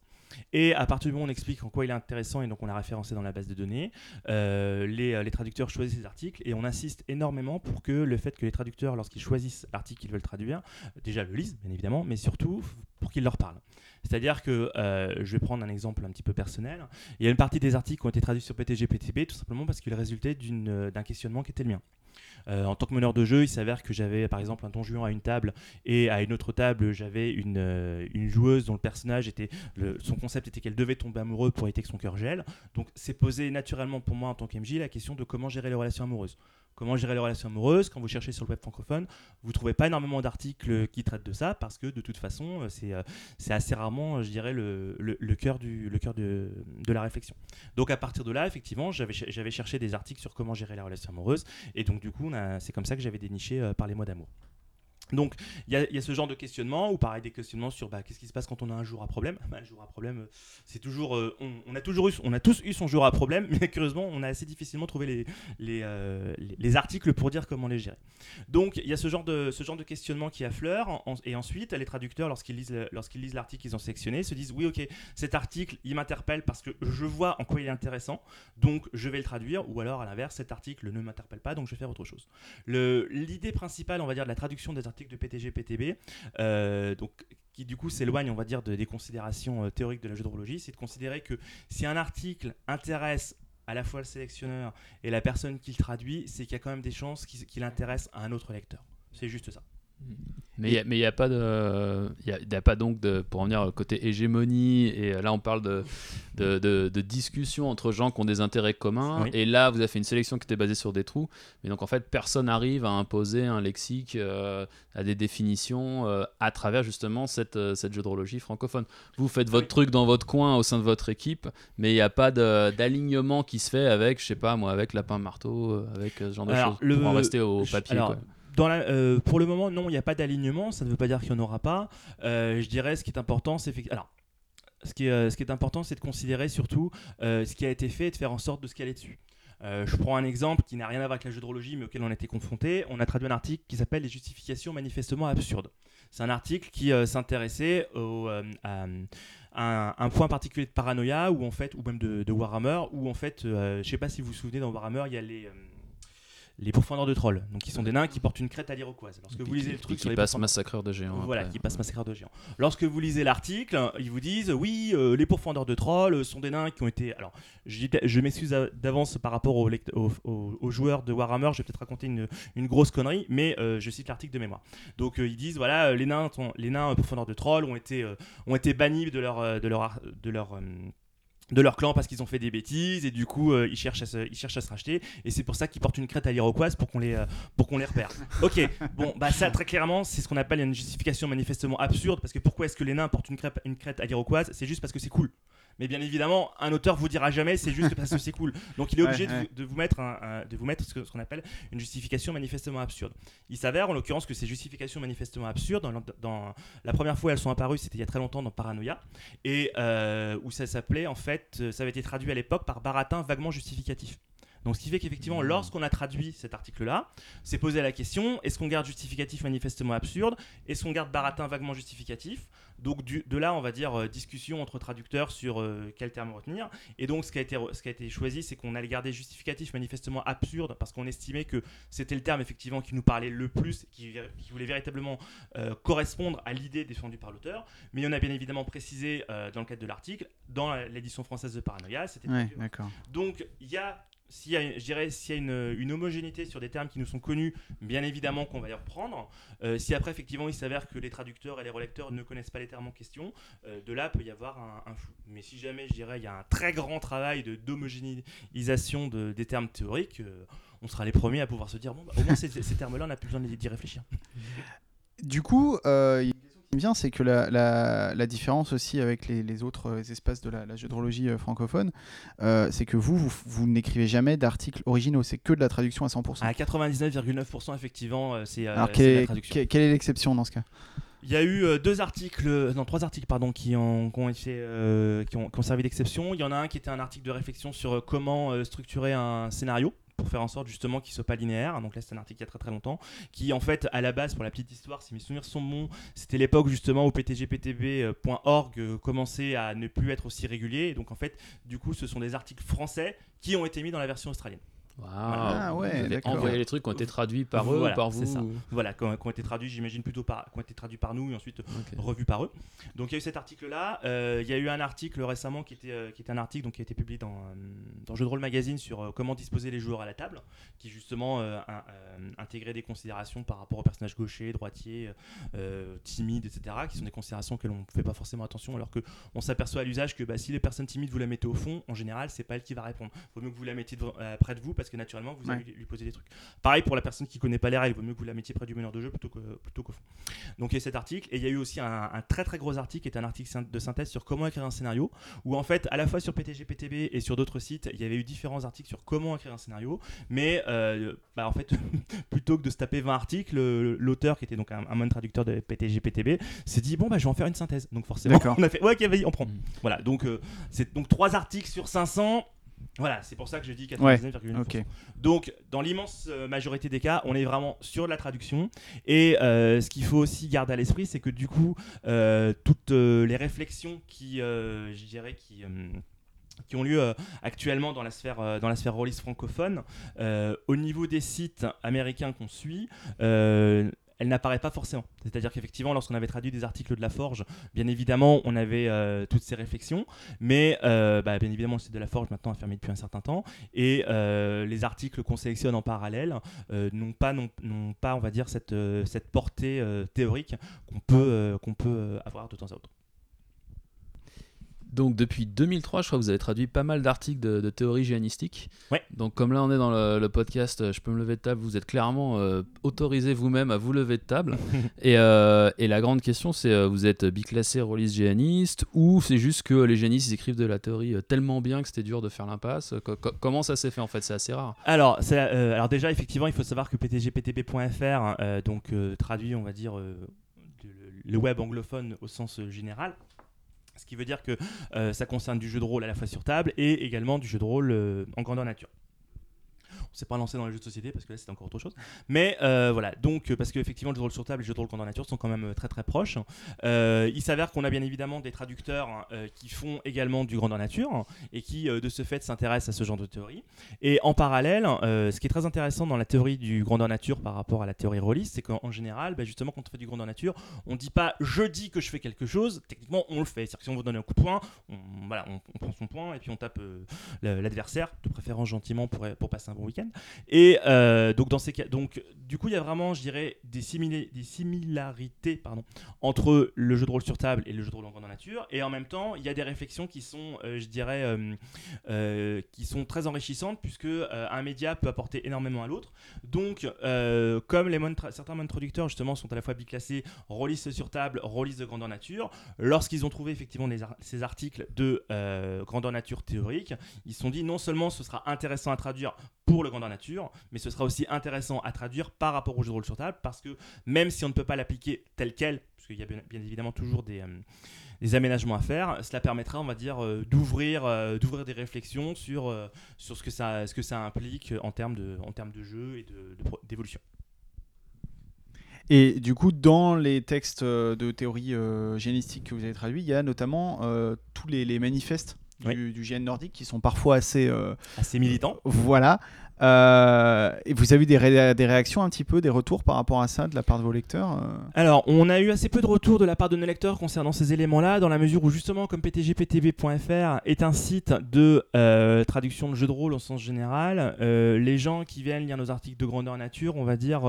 Et à partir du moment où on explique en quoi il est intéressant et donc on l'a référencé dans la base de données, euh, les, les, traducteurs choisissent les articles et on insiste énormément pour que le fait que les traducteurs, lorsqu'ils choisissent l'article qu'ils veulent traduire, déjà le lisent bien évidemment, mais surtout pour qu'ils leur parlent. C'est-à-dire que euh, je vais prendre un exemple un petit peu personnel. Il y a une partie des articles qui ont été traduits sur PTG-PTB tout simplement parce qu'ils résultaient d'un questionnement qui était le mien. Euh, en tant que meneur de jeu, il s'avère que j'avais par exemple un donjon à une table et à une autre table, j'avais une, euh, joueuse dont le personnage était. Son concept était qu'elle devait tomber amoureuse pour éviter que son cœur gèle. Donc c'est posé naturellement pour moi en tant qu'MJ la question de comment gérer les relations amoureuses. Comment gérer les relations amoureuses Quand vous cherchez sur le web francophone, vous ne trouvez pas énormément d'articles qui traitent de ça parce que de toute façon, euh, c'est, c'est assez rarement, je dirais, le, le, cœur, du, le cœur de, de, la réflexion. Donc à partir de là, effectivement, j'avais, cherché des articles sur comment gérer les relations amoureuses et donc du coup, c'est comme ça que j'avais déniché euh, par les mois d'amour. Donc il y, a ce genre de questionnement, ou pareil des questionnements sur bah, qu'est-ce qui se passe quand on a un jour à problème? Bah, un jour à problème, euh, c'est toujours, euh, on, a toujours eu, on a tous eu son jour à problème, mais curieusement, on a assez difficilement trouvé les, les, euh, les, articles pour dire comment les gérer. Donc il y a ce genre de, ce genre de questionnement qui affleure, et ensuite les traducteurs, lorsqu'ils lisent, lorsqu'ils lisent l'article qu'ils ont sélectionné, se disent oui ok, cet article il m'interpelle parce que je vois en quoi il est intéressant, donc je vais le traduire, ou alors à l'inverse, cet article ne m'interpelle pas, donc je vais faire autre chose. L'idée principale, on va dire, de la traduction des articles de PTG-PTB, euh, qui du coup s'éloigne, on va dire, des considérations euh, théoriques de la jeu c'est de considérer que si un article intéresse à la fois le sélectionneur et la personne qui le traduit, c'est qu'il y a quand même des chances qu'il intéresse à un autre lecteur. C'est juste ça. Mais il n'y a, pas de, y a, pas donc de, pour en venir côté hégémonie, et là on parle de, de, de, discussion entre gens qui ont des intérêts communs, et là vous avez fait une sélection qui était basée sur des trous, mais donc en fait personne n'arrive à imposer un lexique, euh, à des définitions euh, à travers justement cette, euh, cette jeu francophone. Vous faites votre truc dans votre coin au sein de votre équipe, mais il n'y a pas d'alignement qui se fait avec, je sais pas moi, avec lapin marteau, avec ce genre de choses, le... pour en rester au papier. quoi. Euh, pour le moment, non, il n'y a pas d'alignement. Ça ne veut pas dire qu'il n'y en aura pas. Euh, je dirais ce qui est important, c'est alors. Ce qui, est, euh, ce qui est important, c'est de considérer surtout ce qui a été fait et de faire en sorte de ce qu'elle est dessus. je prends un exemple qui n'a rien à voir avec la jeu mais auquel on a été confronté. On a traduit un article qui s'appelle Les justifications manifestement absurdes. C'est un article qui s'intéressait à, un, point particulier de paranoïa ou en fait, ou même de, Warhammer, où en fait, je ne sais pas si vous vous souvenez, dans Warhammer, il y a les les pourfendeurs de trolls. Donc, qui sont des nains qui portent une crête à l'iroquoise. Lorsque vous lisez le truc qui passe massacreur de géants. Voilà, qui passe massacreur de géants. Lorsque vous lisez l'article, ils vous disent oui, euh, les pourfendeurs de trolls sont des nains qui ont été. Alors, je, je m'excuse d'avance par rapport aux, aux, joueurs de Warhammer. Je vais peut-être raconter une, une, grosse connerie, mais euh, je cite l'article de mémoire. Donc, euh, ils disent voilà, les nains, les nains pourfendeurs de trolls ont été, ont été bannis de leur, de leur, de leur de leur clan parce qu'ils ont fait des bêtises et du coup euh, ils, cherchent à se, ils cherchent à se racheter et c'est pour ça qu'ils portent une crête à l'iroquoise pour qu'on les, euh, pour qu'on les repère. ok, bon, bah ça très clairement c'est ce qu'on appelle une justification manifestement absurde parce que pourquoi est-ce que les nains portent une crête, une crête à l'iroquoise? C'est juste parce que c'est cool. Mais bien évidemment, un auteur vous dira jamais c'est juste parce que c'est cool. Donc il est obligé De, vous, mettre, un, de vous mettre ce qu'on appelle une justification manifestement absurde. Il s'avère en l'occurrence que ces justifications manifestement absurdes, dans, la première fois elles sont apparues, c'était il y a très longtemps dans Paranoia, et euh, où ça s'appelait en fait, ça avait été traduit à l'époque par baratin vaguement justificatif. Donc ce qui fait qu'effectivement, lorsqu'on a traduit cet article-là, c'est posé la question est-ce qu'on garde justificatif manifestement absurde? Est-ce qu'on garde baratin vaguement justificatif? Donc de là, on va dire euh, discussion entre traducteurs sur euh, quel terme retenir. Et donc ce qui a été, ce qui a été choisi, c'est qu'on allait garder justificatif manifestement absurde parce qu'on estimait que c'était le terme effectivement qui nous parlait le plus, qui, qui voulait véritablement euh, correspondre à l'idée défendue par l'auteur. Mais on a bien évidemment précisé dans le cadre de l'article, dans l'édition française de Paranoia, c'était ouais, Donc il y a s'il y a, je dirais, s'il y a une, homogénéité sur des termes qui nous sont connus, bien évidemment qu'on va y reprendre. Euh, si après, effectivement, il s'avère que les traducteurs et les relecteurs ne connaissent pas les termes en question, euh, de là peut y avoir un, flou. Mais si jamais, je dirais, il y a un très grand travail de, d'homogénéisation de, des termes théoriques, euh, on sera les premiers à pouvoir se dire, bon, bah, au moins ces, termes-là, on n'a plus besoin d'y réfléchir. Du coup, qui me vient, c'est que la, la, différence aussi avec les, les autres euh, espaces de la, la jeudraologie euh, francophone, euh, c'est que vous, vous, n'écrivez jamais d'articles originaux, c'est que de la traduction à 100%. À 99,9% effectivement, c'est la traduction. quelle est l'exception dans ce cas? Il y a eu euh, deux articles, non trois articles pardon, qui ont, qui ont été, euh, qui ont, qui ont servi d'exception. Il y en a un qui était un article de réflexion sur euh, comment euh, structurer un scénario pour faire en sorte justement qu'il soit pas linéaire. Donc là c'est un article il y a très très longtemps qui en fait à la base pour la petite histoire si mes souvenirs sont bons c'était l'époque justement où ptgptb.org euh, commençait à ne plus être aussi régulier et donc en fait du coup ce sont des articles français qui ont été mis dans la version australienne. Waouh. Ah ouais, Vous avez envoyé les trucs qui ont été traduits par eux Voilà, ou par c'est vous ça. Voilà, qui ont, été traduits j'imagine plutôt par, qui ont été traduits par nous et ensuite Ok. revu par eux. Donc il y a eu cet article-là. Euh, il y a eu un article récemment qui était, euh, qui était un article donc, qui a été publié dans, euh, dans Jeux de rôle magazine sur comment disposer les joueurs à la table, qui justement euh, un- euh, intégrait des considérations par rapport aux personnages gauchers, droitiers, timides, etc., qui sont des considérations que l'on ne fait pas forcément attention, alors que on s'aperçoit à l'usage que bah, si les personnes timides vous la mettez au fond, en général, c'est pas elle qui va répondre. Vaut mieux que vous la mettiez près de vous parce que naturellement vous allez Ouais. lui, lui poser des trucs. Pareil pour la personne qui connaît pas les règles, vaut mieux que vous la mettiez près du meneur de jeu plutôt que plutôt qu'au fond. Donc il y a cet article et il y a eu aussi un, un très très gros article qui est un article de synthèse sur comment écrire un scénario où en fait à la fois sur PTG-PTB et sur d'autres sites il y avait eu différents articles sur comment écrire un scénario mais euh, bah, en fait plutôt que de se taper 20 articles le- l'auteur qui était donc un, un traducteur de PTG-PTB s'est dit bon bah je vais en faire une synthèse donc forcément on a fait ouais ok vas-y on prend Mm. voilà donc euh, c'est donc trois articles sur 500 voilà, c'est pour ça que je dis 99,9%. Ok. Donc, dans l'immense euh, majorité des cas, on est vraiment sur de la traduction. Et euh, ce qu'il faut aussi garder à l'esprit, c'est que du coup, euh, toutes euh, les réflexions qui, je dirais, qui qui ont lieu euh, actuellement dans la sphère euh, dans la sphère francophone euh, au niveau des sites américains qu'on suit elle n'apparaît pas forcément. C'est-à-dire qu'effectivement, lorsqu'on avait traduit des articles de La Forge, bien évidemment, on avait euh, toutes ces réflexions, mais euh, bah, bien évidemment, le de La Forge maintenant a fermé depuis un certain temps, et euh, les articles qu'on sélectionne en parallèle n'ont pas, pas, on va dire, cette, portée théorique qu'on peut, qu'on peut avoir de temps à autre. Donc depuis 2003, je crois que vous avez traduit pas mal d'articles de, de théorie géanistique. Ouais. Donc comme là on est dans le, le podcast, euh, je peux me lever de table, vous êtes clairement euh, autorisé vous-même à vous lever de table. et, euh, et la grande question c'est, vous êtes biclassé rôliste géaniste ou c'est juste que les géanistes ils écrivent de la théorie tellement bien que c'était dur de faire l'impasse? Co- co- Comment ça s'est fait en fait? C'est assez rare. Alors, euh, alors déjà, effectivement, il faut savoir que ptgptb.fr donc traduit, on va dire, le, web anglophone au sens général. Ce qui veut dire que euh, ça concerne du jeu de rôle à la fois sur table et également du jeu de rôle euh, en grandeur nature. S'est pas lancé dans les jeux de société parce que là c'était encore autre chose. Mais euh, voilà, donc euh, parce qu'effectivement le jeu de rôle sur table et le jeu de rôle grandeur nature sont quand même euh, très très proches. Il s'avère qu'on a bien évidemment des traducteurs hein, qui font également du grandeur nature et qui de ce fait s'intéressent à ce genre de théorie. Et en parallèle, ce qui est très intéressant dans la théorie du grandeur nature par rapport à la théorie rôliste, c'est qu'en général, bah, justement, quand on fait du grandeur nature, on dit pas je dis que je fais quelque chose, techniquement on le fait. C'est-à-dire que si on vous donne un coup de poing, on, voilà, on, prend son poing et puis on tape l'adversaire, de préférence gentiment pour, pour passer un bon week-end. Et euh, donc, dans ces cas, donc, du coup, il y a vraiment, je dirais, des, des similarités pardon, entre le jeu de rôle sur table et le jeu de rôle en grandeur nature. Et en même temps, il y a des réflexions qui sont, euh, je dirais, euh, qui sont très enrichissantes puisque un média peut apporter énormément à l'autre. Donc, comme les certains modes traducteurs justement sont à la fois biclassés, rôlistes sur table, rôlistes de grandeur nature, lorsqu'ils ont trouvé effectivement ces articles de grandeur nature théorique, ils se sont dit non seulement ce sera intéressant à traduire pour le grandeur nature, mais ce sera aussi intéressant à traduire par rapport au jeu de rôle sur table parce que même si on ne peut pas l'appliquer tel quel, parce qu'il y a bien, bien évidemment toujours des, euh, des aménagements à faire, cela permettra, on va dire, euh, d'ouvrir, euh, d'ouvrir des réflexions sur, sur ce, que ça, ce que ça implique en termes de, en termes de jeu et de- d'évolution. Et du coup, dans les textes de théorie euh, génistique que vous avez traduits, il y a notamment euh, tous les, les manifestes du, du GN nordique qui sont parfois assez. euh, Assez militant. voilà. Euh, et vous avez eu des, ré- des réactions un petit peu, des retours par rapport à ça de la part de vos lecteurs euh? Alors, on a eu assez peu de retours de la part de nos lecteurs concernant ces éléments-là, dans la mesure où justement, comme ptgptv.fr est un site de euh, traduction de jeux de rôle au sens général, les gens qui viennent lire nos articles de grandeur nature, on va dire,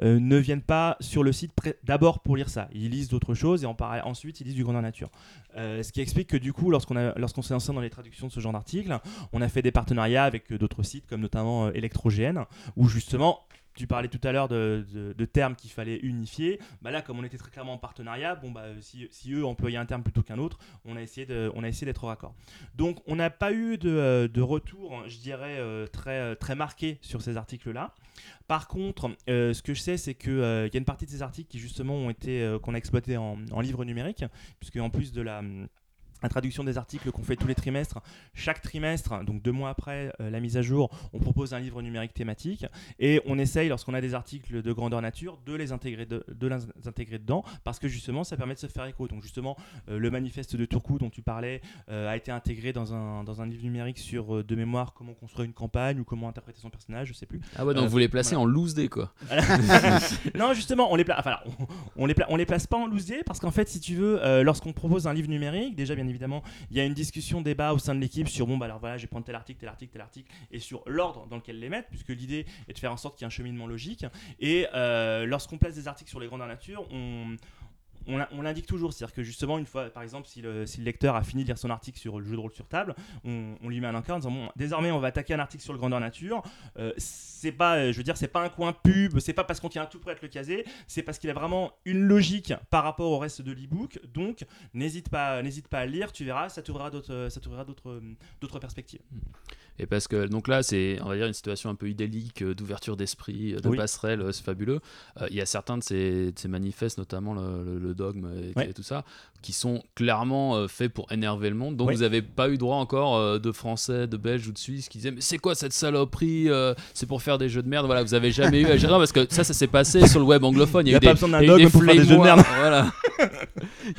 ne viennent pas sur le site d'abord pour lire ça. Ils lisent d'autres choses et ensuite ils lisent du grandeur nature. Ce qui explique que du coup, lorsqu'on lorsqu'on s'est lancé dans les traductions de ce genre d'articles, on a fait des partenariats avec d'autres sites comme notamment euh, ElectroGN, où justement tu parlais tout à l'heure de, de, termes qu'il fallait unifier. Bah là, comme on était très clairement en partenariat, bon bah si, si eux employaient un terme plutôt qu'un autre, on a essayé de, on a essayé d'être raccord. Donc on n'a pas eu de, de, retour, je dirais très très marqué sur ces articles-là. Par contre, ce que je sais, c'est qu'il il y a une partie de ces articles qui justement ont été qu'on a exploité en, en livre numérique, puisque en plus de la la traduction des articles qu'on fait tous les trimestres. Chaque trimestre, donc deux mois après euh, la mise à jour, on propose un livre numérique thématique et on essaye, lorsqu'on a des articles de grandeur nature, de les intégrer, de, les intégrer dedans parce que justement ça permet de se faire écho. Donc justement, euh, le manifeste de Turku dont tu parlais euh, a été intégré dans un, dans un livre numérique sur de mémoire comment construire une campagne ou comment interpréter son personnage, je sais plus. Ah ouais, donc vous les placez en loose day quoi. non, justement, on les, enfin, on, les, on les place pas en loose day parce qu'en fait, si tu veux, lorsqu'on propose un livre numérique, déjà bien évidemment, il y a une discussion, débat au sein de l'équipe sur bon, bah alors voilà, je vais prendre tel article, tel article, tel article, et sur l'ordre dans lequel les mettre, puisque l'idée est de faire en sorte qu'il y ait un cheminement logique. Et euh, lorsqu'on place des articles sur les grandeurs nature, on on, l'indique toujours. C'est-à-dire que justement, une fois, par exemple, si le, lecteur a fini de lire son article sur le jeu de rôle sur table, on, lui met un encart en disant bon, désormais, on va attaquer un article sur le grandeur nature. Euh, c'est pas, je veux dire, c'est pas un coin pub, c'est pas parce qu'on tient tout près de le caser, c'est parce qu'il a vraiment une logique par rapport au reste de l'ebook. Donc, n'hésite pas, n'hésite pas à lire, tu verras, ça t'ouvrira d'autres, ça d'autres, d'autres perspectives. Et parce que donc là, c'est on va dire une situation un peu idyllique euh, d'ouverture d'esprit, euh, de passerelle, c'est fabuleux. Il y a certains de ces, de ces manifestes, notamment le dogme et, tout ça, qui sont clairement euh, faits pour énerver le monde. Donc vous n'avez pas eu droit encore euh, de Français, de Belges ou de Suisses qui disaient mais c'est quoi cette saloperie euh, C'est pour faire des jeux de merde? Voilà, vous avez jamais eu à gérer parce que ça, ça s'est passé sur le web anglophone. Il y a, eu des, il y a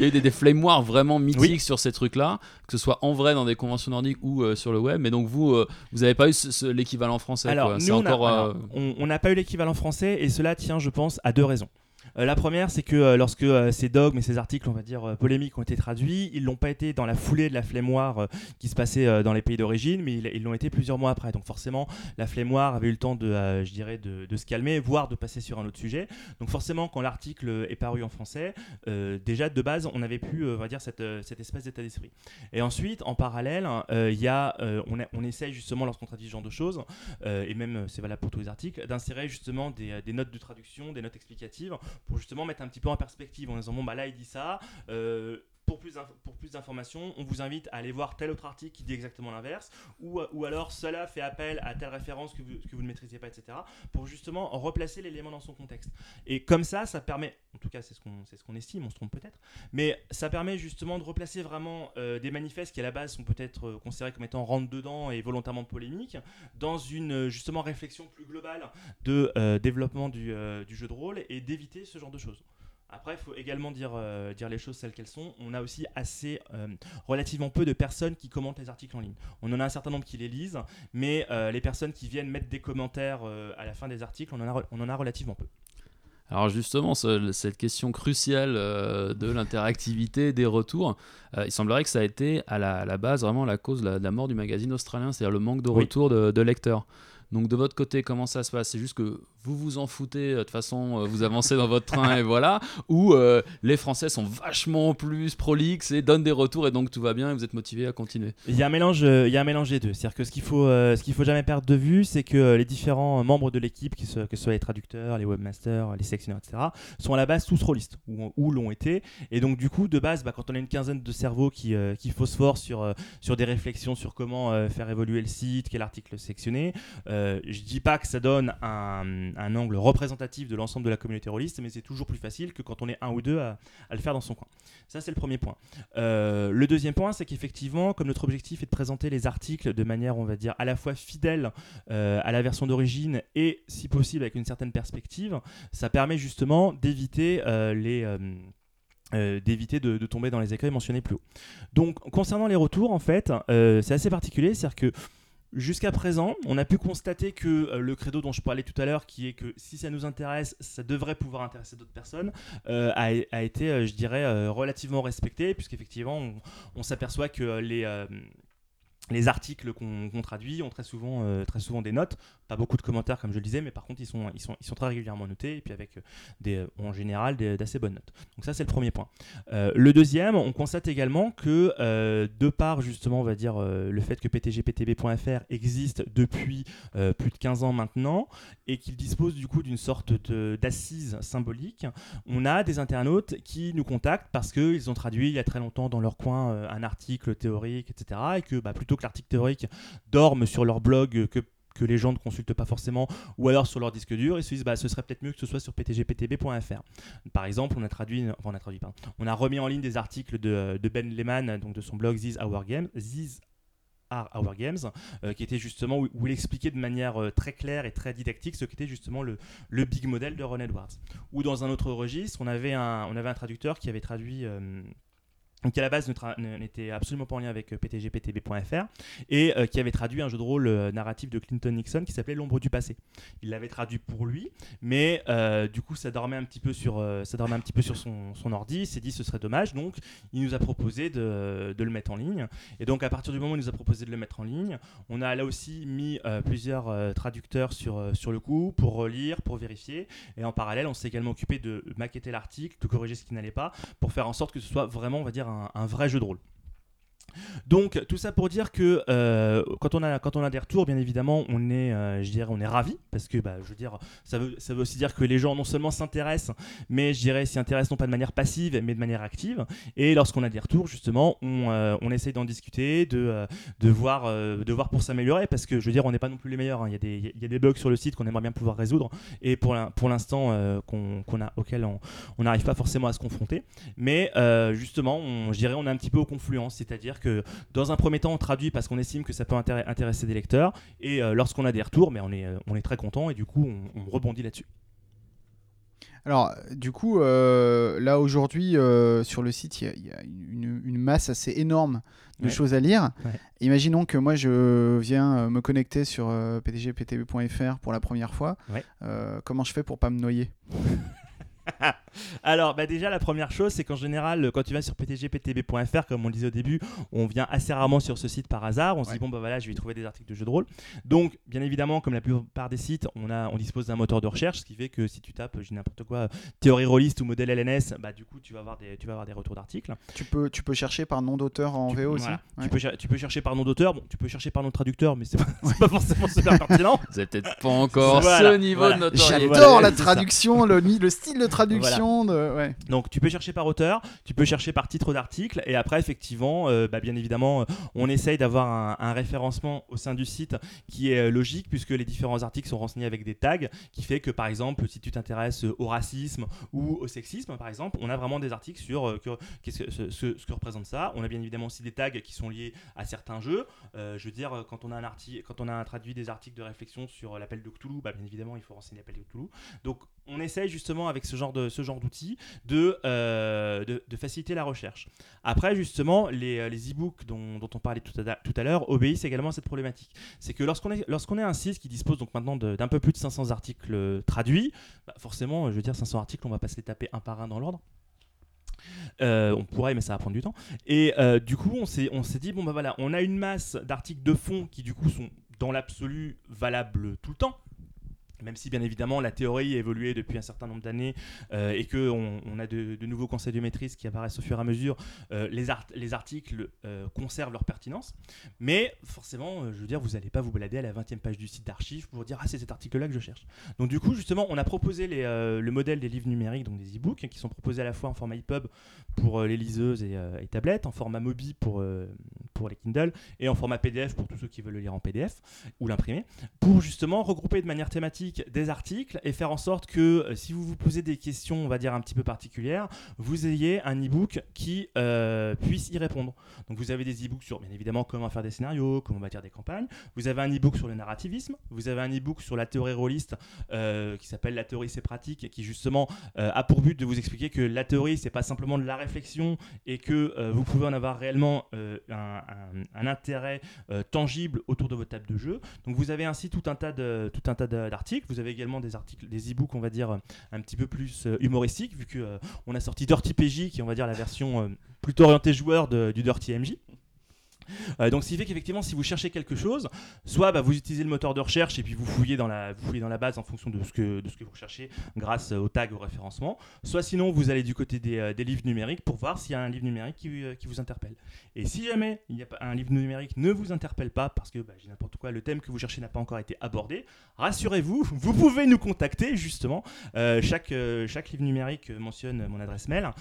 eu des des, flame wars vraiment mythiques sur ces trucs-là, que ce soit en vrai dans des conventions nordiques ou sur le web. Mais donc vous, vous n'avez pas eu l'équivalent français. Alors, nous, on n'a pas eu l'équivalent français et cela tient, je pense, à deux raisons. Euh, la première, c'est que euh, lorsque euh, ces dogmes et ces articles, on va dire, polémiques ont été traduits, ils l'ont pas été dans la foulée de la flémoire qui se passait dans les pays d'origine, mais ils l'ont été plusieurs mois après. Donc forcément, la flémoire avait eu le temps de, je dirais, de, se calmer, voire de passer sur un autre sujet. Donc forcément, quand l'article est paru en français, déjà de base, on avait pu, on va dire, cette, espèce d'état d'esprit. Et ensuite, en parallèle, il y a, on, on, essaye justement, lorsqu'on traduit ce genre de choses, et même c'est valable pour tous les articles, d'insérer justement des notes de traduction, des notes explicatives pour justement mettre un petit peu en perspective en disant bon bah là il dit ça euh, pour plus, d'informations, on vous invite à aller voir tel autre article qui dit exactement l'inverse, ou, ou alors cela fait appel à telle référence que vous, que vous ne maîtrisez pas, etc., pour justement replacer l'élément dans son contexte. Et comme ça, ça permet, en tout cas c'est ce qu'on ce estime, on se trompe peut-être, mais ça permet justement de replacer vraiment euh, des manifestes qui à la base sont peut-être euh, considérés comme étant rentre-dedans et volontairement polémiques, dans une justement réflexion plus globale de développement du, du jeu de rôle et d'éviter ce genre de choses. Après, il faut également dire, euh, dire les choses telles qu'elles sont. On a aussi assez, euh, relativement peu de personnes qui commentent les articles en ligne. On en a un certain nombre qui les lisent, mais euh, les personnes qui viennent mettre des commentaires à la fin des articles, on en a, on en a relativement peu. Alors justement, cette question cruciale de l'interactivité, des retours, il semblerait que ça a été à la, base vraiment la cause de la, mort du magazine australien, c'est-à-dire le manque de retours de, de lecteurs. Donc de votre côté, comment ça se passe? C'est juste que vous vous en foutez, euh, de toute façon, euh, vous avancez dans votre train et voilà, ou euh, les Français sont vachement plus prolixes et donnent des retours et donc tout va bien et vous êtes motivé à continuer. Il y a un mélange, il y a un mélange des deux. C'est-à-dire que ce qu'il faut, ce qu'il faut jamais perdre de vue, c'est que les différents membres de l'équipe, que ce soit les traducteurs, les webmasters, les sectionneurs, etc., sont à la base tous rôlistes ou, l'ont été. Et donc du coup, de base, bah, quand on a une quinzaine de cerveaux qui, qui phosphorent sur, sur des réflexions sur comment faire évoluer le site, quel article sectionner, je dis pas que ça donne un un angle représentatif de l'ensemble de la communauté rôliste, mais c'est toujours plus facile que quand on est un ou deux à, le faire dans son coin. Ça, c'est le premier point. Euh, le deuxième point, c'est qu'effectivement, comme notre objectif est de présenter les articles de manière, on va dire, à la fois fidèle euh, à la version d'origine et, si possible, avec une certaine perspective, ça permet justement d'éviter euh, de, tomber dans les écueils mentionnés plus haut. Donc concernant les retours, en fait, c'est assez particulier, c'est-à-dire que Jusqu'à présent, on a pu constater que euh, le credo dont je parlais tout à l'heure, qui est que si ça nous intéresse, ça devrait pouvoir intéresser d'autres personnes, euh, a, été, euh, je dirais, relativement respecté, puisqu'effectivement, on, on s'aperçoit que les les articles qu'on traduit ont très souvent, euh, très souvent des notes, pas beaucoup de commentaires comme je le disais, mais par contre ils sont, très régulièrement notés et puis avec euh, euh, en général d'assez bonnes notes. Donc ça c'est le premier point. le deuxième, on constate également que de par justement on va dire le fait que ptgptb.fr existe depuis plus de 15 ans maintenant et qu'il dispose du coup d'une sorte d'assise symbolique, on a des internautes qui nous contactent parce qu'ils ont traduit il y a très longtemps dans leur coin un article théorique, etc. et que bah, plutôt que l'article théorique dorment sur leur blog que que les gens ne consultent pas forcément, ou alors sur leur disque dur, et se disent bah, ce serait peut-être mieux que ce soit sur ptgptb.fr. Par exemple, on a traduit, on a traduit, on a remis en ligne des articles de, de Ben Lehman, donc de son blog These Our Games, These Are Our Games, euh, qui était justement où, il expliquait de manière euh, très claire et très didactique ce qu'était justement le, le, big model de Ron Edwards. Ou dans un autre registre, on avait un, on avait un traducteur qui avait traduit euh, qui à la base n'était absolument pas en lien avec euh, ptgptb.fr et euh, qui avait traduit un jeu de rôle euh, narratif de Clinton Nixon qui s'appelait L'ombre du passé. Il l'avait traduit pour lui, mais du coup ça dormait un petit peu sur, ça dormait un petit peu sur son, ordi. Il s'est dit ce serait dommage, donc il nous a proposé de, de, le mettre en ligne. Et donc à partir du moment où il nous a proposé de le mettre en ligne, on a là aussi mis plusieurs traducteurs sur, sur le coup pour relire, pour vérifier. Et en parallèle, on s'est également occupé de maqueter l'article, de corriger ce qui n'allait pas, pour faire en sorte que ce soit vraiment, on va dire, un, vrai jeu de rôle. Donc tout ça pour dire que euh, quand, on a, quand on a des retours, bien évidemment, on est, euh, je dirais, on est ravi parce que, bah, je ça veut, ça veut aussi dire que les gens non seulement s'intéressent, mais je dirais s'y intéressent non pas de manière passive, mais de manière active. Et lorsqu'on a des retours, justement, on, euh, on essaye d'en discuter, de, de, voir, de voir pour s'améliorer parce que, je veux dire, on n'est pas non plus les meilleurs. Hein. Il, y a des, y a des bugs sur le site qu'on aimerait bien pouvoir résoudre et pour l'instant qu'on auquel on n'arrive pas forcément à se confronter. Mais justement, on, je dirais, on est un petit peu aux confluences, c'est-à-dire que dans un premier temps, on traduit parce qu'on estime que ça peut intéresser des lecteurs. Et euh, lorsqu'on a des retours, mais on, est, euh, on est très content et du coup, on, rebondit là-dessus. Alors, du coup, euh, là aujourd'hui, sur le site, il y, a, une, masse assez énorme de choses à lire. Imaginons que moi, je viens me connecter sur pdgptv.fr pour la première fois. comment je fais pour pas me noyer? Alors, bah déjà, la première chose, c'est qu'en général, quand tu vas sur ptgptb.fr, comme on le disait au début, on vient assez rarement sur ce site par hasard. On se dit, bon, bah voilà, je vais y trouver des articles de jeux de rôle. Donc, bien évidemment, comme la plupart des sites, on, a, on dispose d'un moteur de recherche, ce qui fait que si tu tapes, j'ai n'importe quoi, théorie rôliste ou modèle LNS, bah du coup, tu vas avoir des, tu vas avoir des retours d'articles. Tu peux, tu peux chercher par nom d'auteur en VO aussi tu, peux, tu peux chercher par nom d'auteur, bon, tu peux chercher par nom de traducteur, mais c'est pas, pas forcément super pertinent. C'est peut-être pas encore ce niveau de notoriété. J'adore la traduction, le, le style de traduction. Donc tu peux chercher par auteur, tu peux chercher par titre d'article, et après effectivement, euh, bah, bien évidemment, euh, on essaye d'avoir un, référencement au sein du site qui est euh, logique puisque les différents articles sont renseignés avec des tags, qui fait que par exemple, si tu t'intéresses au racisme ou au sexisme, par exemple, on a vraiment des articles sur ce, ce, que représente ça. On a bien évidemment aussi des tags qui sont liés à certains jeux. je veux dire, quand on a un article, quand on a traduit des articles de réflexion sur l'appel de Cthulhu, bah, bien évidemment, il faut renseigner l'appel de Cthulhu. Donc on essaye justement avec ce genre de ce genre d'outils euh, de, de, faciliter la recherche. Après, justement, les, euh, les e-books dont, dont, on parlait tout à, tout à l'heure obéissent également à cette problématique. C'est que lorsqu'on est, lorsqu'on est un site qui dispose donc maintenant d'un peu plus de 500 articles euh, traduits, bah, forcément, je veux dire, 500 articles, on va pas se les taper un par un dans l'ordre. on pourrait, mais ça va prendre du temps. Et du coup, on s'est, on s'est dit, bon, bah voilà, on a une masse d'articles de fond qui, du coup, sont dans l'absolu valables tout le temps même si bien évidemment la théorie a évolué depuis un certain nombre d'années euh, et qu'on on a de, nouveaux conseils de maîtrise qui apparaissent au fur et à mesure, euh, les, les, articles euh, conservent leur pertinence. Mais forcément, je veux dire, vous n'allez pas vous balader à la 20e page du site d'archives pour dire Ah, c'est cet article-là que je cherche. Donc, du coup, justement, on a proposé le modèle des livres numériques, donc des e-books, qui sont proposés à la fois en format EPUB pour les liseuses et, et, tablettes, en format Mobi pour, pour les Kindle et en format PDF pour tous ceux qui veulent le lire en PDF ou l'imprimer, pour justement regrouper de manière thématique des articles et faire en sorte que euh, si vous vous posez des questions, on va dire un petit peu particulières, vous ayez un e-book qui euh, puisse y répondre. Donc vous avez des e-books sur bien évidemment comment faire des scénarios, comment bâtir des campagnes. Vous avez un e-book sur le narrativisme. Vous avez un e-book sur la théorie rôliste euh, qui s'appelle La théorie c'est pratique, qui justement a pour but de vous expliquer que la théorie c'est pas simplement de la réflexion et que vous pouvez en avoir réellement un, un, intérêt tangible autour de votre table de jeu. Donc vous avez ainsi tout un tas d'articles vous avez également des articles, des e-books, on va dire, euh, un petit peu plus euh, humoristiques, vu qu'on euh, a sorti Dirty PJ, qui est, va dire, la version plutôt orientée joueur du Dirty MJ. Euh, donc, ce qui fait qu'effectivement, si vous cherchez quelque chose, soit bah, vous utilisez le moteur de recherche et puis vous fouillez dans la, vous fouillez dans la base en fonction de ce que, de ce que vous recherchez grâce au tag, au référencement, soit sinon vous allez du côté des, euh, livres numériques pour voir s'il y a un livre numérique qui, euh, vous interpelle. Et si jamais il a un livre numérique ne vous interpelle pas parce que bah, n'importe quoi, le thème que vous cherchez n'a pas encore été abordé, rassurez-vous, vous pouvez nous contacter justement. Chaque, chaque livre numérique mentionne mon adresse mail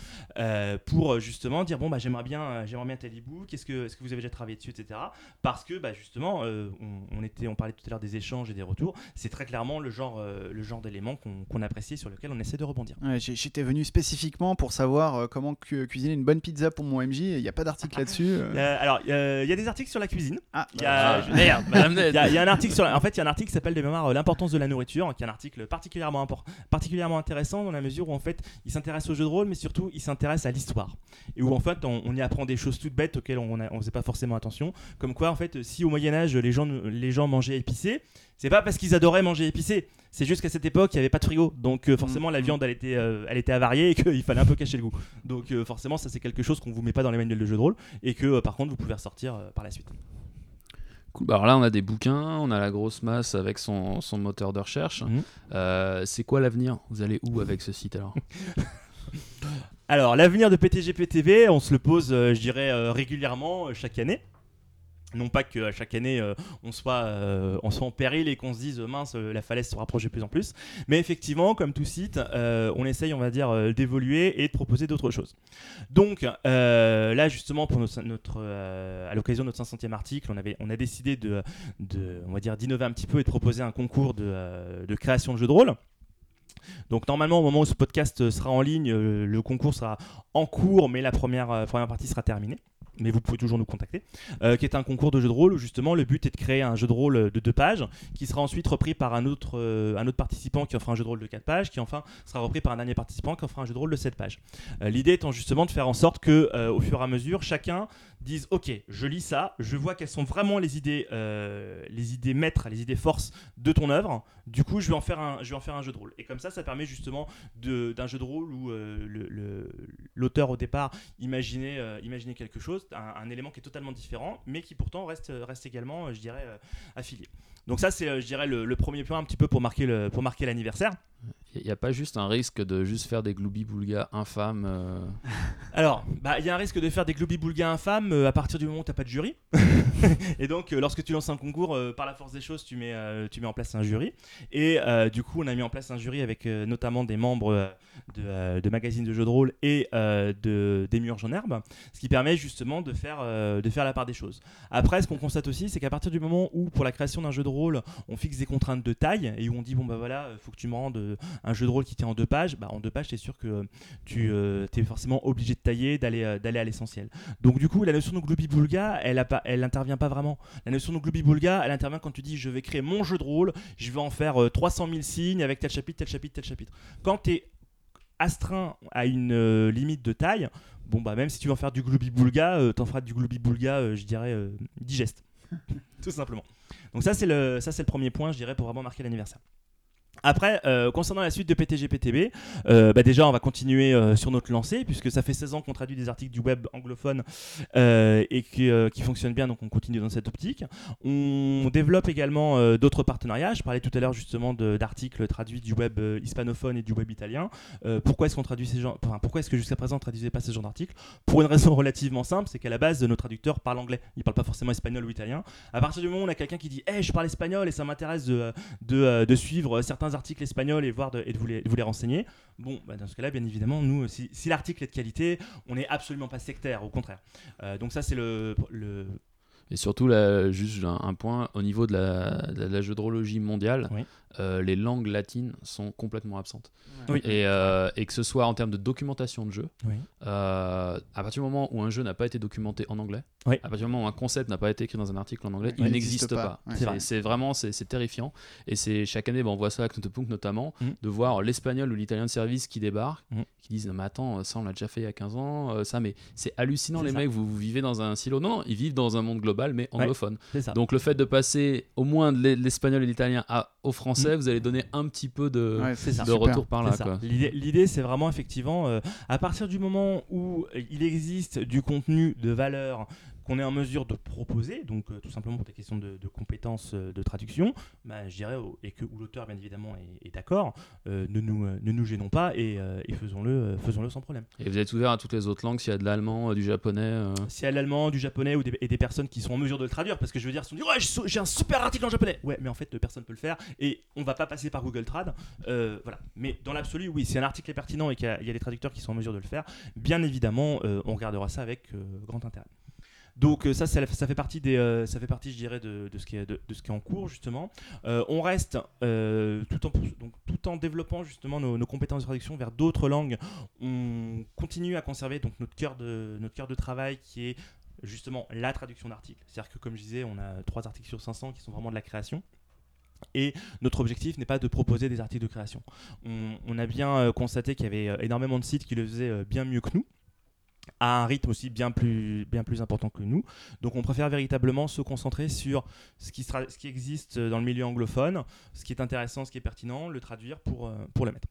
pour justement dire bon bah j'aimerais bien, j'aimerais bien tel ebook, est-ce que, est-ce que vous avez déjà travaillé dessus, etc. Parce que bah, justement, euh, on, on était, on parlait tout à l'heure des échanges et des retours, c'est très clairement le genre, euh, le genre d'élément qu'on qu'on apprécie et sur lequel on essaie de rebondir. Ouais, J'étais venu spécifiquement pour savoir euh, comment cu- cuisiner une bonne pizza pour mon MJ et il n'y a pas d'article là-dessus. euh. Alors, euh, il y a des articles sur la cuisine. Ah, Il y a, Ah, je- merde. Il y, a, il y a un article sur la- en fait il y a un article qui s'appelle de mémoire l'importance de la nourriture qui est un article particulièrement import- particulièrement intéressant dans la mesure où en fait il s'intéresse au jeu de rôle mais surtout il s'intéresse à l'histoire et où en fait on, on y apprend des choses toutes bêtes auxquelles on ne faisait pas forcément attention comme quoi en fait si au Moyen Âge les gens les gens mangeaient épicé c'est pas parce qu'ils adoraient manger épicé c'est juste qu'à cette époque il n'y avait pas de frigo donc euh, forcément la Mhm. viande elle était euh, elle était avariée et qu'il fallait un peu cacher le goût donc euh, forcément ça c'est quelque chose qu'on vous met pas dans les manuels de jeu de rôle et que euh, par contre vous pouvez ressortir euh, par la suite Cool. Bah, alors là, on a des bouquins, on a la grosse masse avec son, son moteur de recherche. Mhm. Euh, c'est quoi l'avenir? Vous allez où avec ce site alors? Alors, l'avenir de PTGPTV, on se le pose, euh, je dirais, euh, régulièrement euh, chaque année. Non pas qu'à chaque année on, soit, en péril et qu'on se dise mince, la falaise se rapproche de plus en plus. Mais effectivement, comme tout site, on essaye, on va dire, d'évoluer et de proposer d'autres choses. Donc là, justement, pour notre, à l'occasion de notre 500e article, on, avait, on a décidé de, on va dire, d'innover un petit peu et de proposer un concours de création de jeux de rôle. Donc normalement au moment où ce podcast sera en ligne, euh, le concours sera en cours, mais la première, euh, première partie sera terminée. Mais vous pouvez toujours nous contacter. Euh, qui est un concours de jeu de rôle où justement le but est de créer un jeu de rôle de deux pages qui sera ensuite repris par un autre, participant qui en fera un jeu de rôle de quatre pages, qui enfin sera repris par un dernier participant qui en fera un jeu de rôle de sept pages. L'idée étant justement de faire en sorte que au fur et à mesure chacun dise ok je lis ça, je vois quelles sont vraiment les idées, euh, les idées maîtres, les idées forces de ton œuvre. Du coup je vais en faire un, je vais en faire un jeu de rôle. Et comme ça ça permet justement d'un jeu de rôle où euh, l'auteur au départ imaginait, euh, quelque chose, un, élément qui est totalement différent, mais qui pourtant reste, reste également, je dirais, affilié. Donc ça, c'est, je dirais, le, le premier point un petit peu pour marquer, le, pour marquer l'anniversaire. Il n'y a pas juste un risque de juste faire des gloubi-boulgas infâmes euh, Alors, bah, il y a un risque de faire des globi-boulgas infâmes euh, à partir du moment où tu n'as pas de jury. et donc, euh, lorsque tu lances un concours, euh, par la force des choses, tu mets, tu mets en place un jury. Et du coup, on a mis en place un jury avec notamment des membres de, de magazines de jeux de rôle et de, des murs en herbe, ce qui permet justement de faire, de faire la part des choses. Après, ce qu'on constate aussi, c'est qu'à partir du moment où, pour la création d'un jeu de rôle, on fixe des contraintes de taille et où on dit, bon, bah voilà, faut que tu me rendes un jeu de rôle qui tient en deux pages, bah, en deux pages, c'est sûr que tu es forcément obligé de tailler, d'aller euh, d'aller à l'essentiel. Donc du coup, la notion de globi-boulga, elle, a pas, elle intervient pas vraiment. La notion de globi-boulga, elle intervient quand tu dis je vais créer mon jeu de rôle, je vais en faire euh, 300 000 signes avec tel chapitre, tel chapitre, tel chapitre. Quand tu es astreint à une euh, limite de taille, bon bah même si tu veux en faire du globi-boulga, euh, t'en feras du globi-boulga, euh, je dirais, euh, digeste. Tout simplement. Donc ça c'est le, ça c'est le premier point, je dirais, pour vraiment marquer l'anniversaire. Après, euh, concernant la suite de PTG-PTB, euh, bah déjà on va continuer euh, sur notre lancée puisque ça fait 16 ans qu'on traduit des articles du web anglophone et qui, fonctionnent bien, donc on continue dans cette optique. On développe également d'autres partenariats. Je parlais tout à l'heure justement d'articles traduits du web hispanophone et du web italien. Pourquoi est-ce qu'on traduit ces gens enfin, Pourquoi est-ce que jusqu'à présent on traduisait pas ce genre d'articles? Pour une raison relativement simple, c'est qu'à la base nos traducteurs parlent anglais. Ils parlent pas forcément espagnol ou italien. À partir du moment où on a quelqu'un qui dit "Hey, je parle espagnol et ça m'intéresse de, de suivre certains articles espagnols et voir de, et de vous les, de vous les renseigner." Bon, bah, dans ce cas-là, bien évidemment, nous, si, si l'article est de qualité, on n'est absolument pas sectaire, au contraire. Euh, donc ça, c'est le, le, Et surtout, là, juste un, un point, au niveau de la, de la jeu-drologie mondiale, Oui. Euh, les langues latines sont complètement absentes. Oui. Et, euh, et que ce soit en termes de documentation de jeu, Oui. euh, à partir du moment où un jeu n'a pas été documenté en anglais, Oui. à partir du moment où un concept n'a pas été écrit dans un article en anglais, Oui. il Il n'existe pas. pas. Ouais. C'est vraiment, c'est c'est terrifiant. Et c'est chaque année, ben, on voit ça à Knotepunk notamment, Mm. de voir l'espagnol ou l'italien de service qui débarquent, Mm. qui disent, non, mais attends, ça on l'a déjà fait il y a 15 ans, ça, mais c'est hallucinant les ça. mecs, vous, vous vivez dans un silo. Non, non, ils vivent dans un monde global, mais anglophone. Donc le fait de passer au moins de l'e- l'espagnol et l'italien à- au français, vous allez donner un petit peu de, Ouais, c'est ça. de super. retour par là. L'idée, c'est vraiment effectivement, euh, à partir du moment où il existe du contenu de valeur qu'on est en mesure de proposer, donc euh, tout simplement pour des questions de, de compétences euh, de traduction, bah, je dirais, et que l'auteur bien évidemment est, est d'accord, euh, ne, nous, ne nous gênons pas et, et faisons-le faisons-le sans problème. Et vous êtes ouvert à toutes les autres langues, s'il y a de l'allemand, du japonais S'il y a de l'allemand, du japonais ou des, et des personnes qui sont en mesure de le traduire, parce que je veux dire, si on dit ouais, j'ai un super article en japonais, ouais, mais en fait personne peut le faire et on va pas passer par Google Trad, voilà. Mais dans l'absolu, oui, si un article est pertinent et qu'il y, a- il y a des traducteurs qui sont en mesure de le faire, bien évidemment, on regardera ça avec grand intérêt. Donc euh, ça, ça, fait partie des, euh, je dirais, de, ce qui est en cours justement. Euh, on reste tout en développant justement nos, compétences de traduction vers d'autres langues. On continue à conserver donc notre cœur de travail qui est justement la traduction d'articles. C'est-à-dire que comme je disais, on a trois articles sur 500 qui sont vraiment de la création. Et notre objectif n'est pas de proposer des articles de création. On, a bien constaté qu'il y avait énormément de sites qui le faisaient bien mieux que nous, à un rythme aussi bien plus, important que nous. Donc on préfère véritablement se concentrer sur ce qui, sera, existe dans le milieu anglophone, ce qui est intéressant, ce qui est pertinent, le traduire pour, euh, pour le mettre.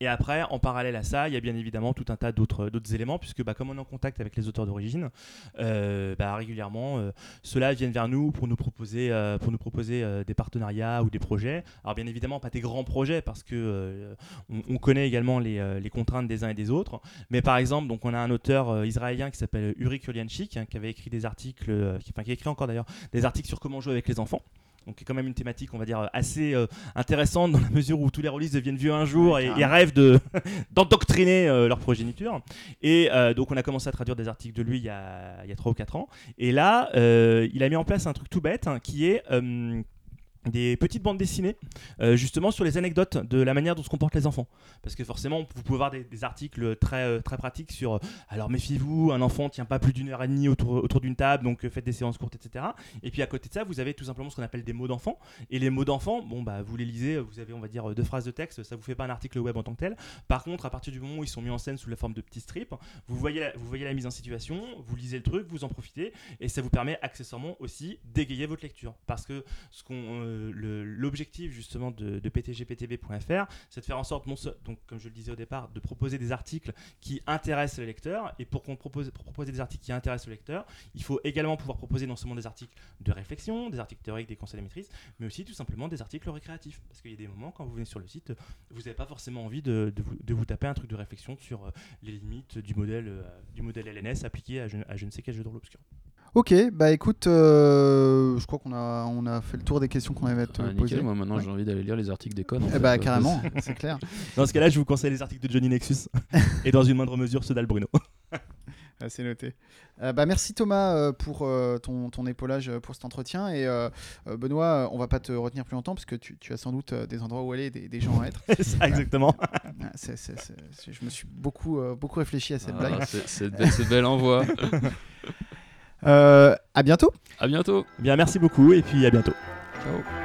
Et après, en parallèle à ça, il y a bien évidemment tout un tas d'autres éléments, puisque bah, comme on est en contact avec les auteurs d'origine, euh, bah, régulièrement, euh, ceux-là viennent vers nous pour nous proposer, euh, pour nous proposer des partenariats ou des projets. Alors bien évidemment, pas des grands projets, parce que on, on connaît également les, les contraintes des uns et des autres. Mais par exemple, donc on a un auteur israélien qui s'appelle Uri Kulianchik, hein, qui avait écrit des articles, qui, enfin qui écrit encore d'ailleurs des articles sur comment jouer avec les enfants. Donc, qui est quand même une thématique, on va dire, assez euh, intéressante dans la mesure où tous les rôlistes deviennent vieux un jour et, et rêvent de d'endoctriner euh, leur progéniture. Et euh, donc, on a commencé à traduire des articles de lui il y a, il y a 3 ou 4 ans. Et là, il a mis en place un truc tout bête hein, qui est. des petites bandes dessinées euh, justement sur les anecdotes de la manière dont se comportent les enfants. Parce que forcément vous pouvez voir des, articles très euh, très pratiques sur euh, alors méfiez-vous un enfant tient pas plus d'une heure et demie autour, autour d'une table donc faites des séances courtes etc et puis à côté de ça vous avez tout simplement ce qu'on appelle des mots d'enfant. Et les mots d'enfant bon bah vous les lisez vous avez on va dire deux phrases de texte ça vous fait pas un article web en tant que tel. Par contre à partir du moment où ils sont mis en scène sous la forme de petits strips vous voyez la, vous voyez la mise en situation vous lisez le truc vous en profitez et ça vous permet accessoirement aussi d'égayer votre lecture. Parce que ce qu'on l'objectif justement de, ptgptb.fr c'est de faire en sorte donc comme je le disais au départ de proposer des articles qui intéressent le lecteur et pour qu'on propose proposer des articles qui intéressent le lecteur il faut également pouvoir proposer non seulement des articles de réflexion des articles théoriques des conseils de maîtrise mais aussi tout simplement des articles récréatifs. Parce qu'il y a des moments quand vous venez sur le site vous n'avez pas forcément envie de, de vous, de vous taper un truc de réflexion sur euh, les limites du modèle euh, du modèle LNS appliqué à je, à je ne sais quel jeu de rôle obscur Ok, bah écoute, euh, je crois qu'on a, on a fait le tour des questions qu'on avait à te ah, poser. moi maintenant Ouais. j'ai envie d'aller lire les articles des codes. en Eh bah carrément, c'est clair. dans ce cas là je vous conseille les articles de Johnny Nexus et dans une moindre mesure ceux d'Al Bruno Ah, c'est noté. Euh, bah, merci Thomas euh, pour euh, ton, ton épaulage euh, pour cet entretien. Et Benoît, euh, on va pas te retenir plus longtemps parce que tu, tu as sans doute euh, des endroits où aller, des, des gens à être. C'est ça, exactement Ah, c'est- c'est- c'est- c'est- je me suis beaucoup, euh, beaucoup réfléchi à cette ah, blague. c'est- C'est be- c'est belle envoi. Euh, à bientôt. à bientôt. Eh bien merci beaucoup et puis à bientôt Ciao.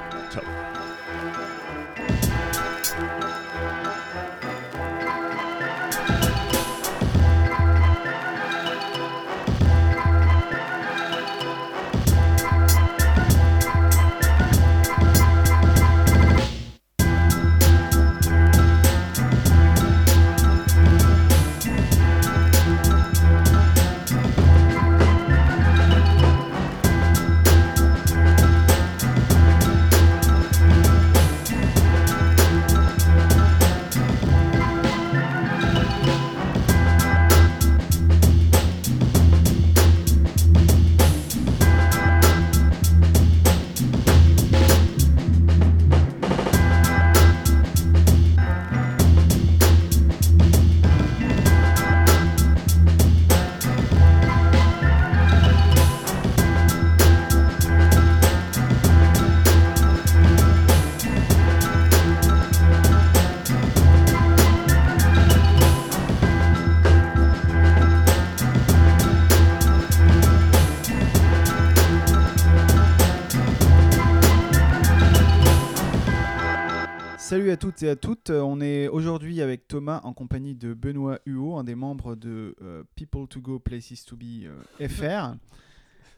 Toutes et à toutes. Euh, On est aujourd'hui avec Thomas en compagnie de Benoît Huot, un des membres de euh, People to Go Places to Be euh, FR.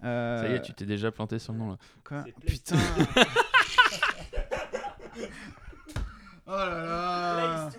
Euh, Ça y est, tu t'es déjà planté sur le nom là. quoi C'est Putain. oh là là.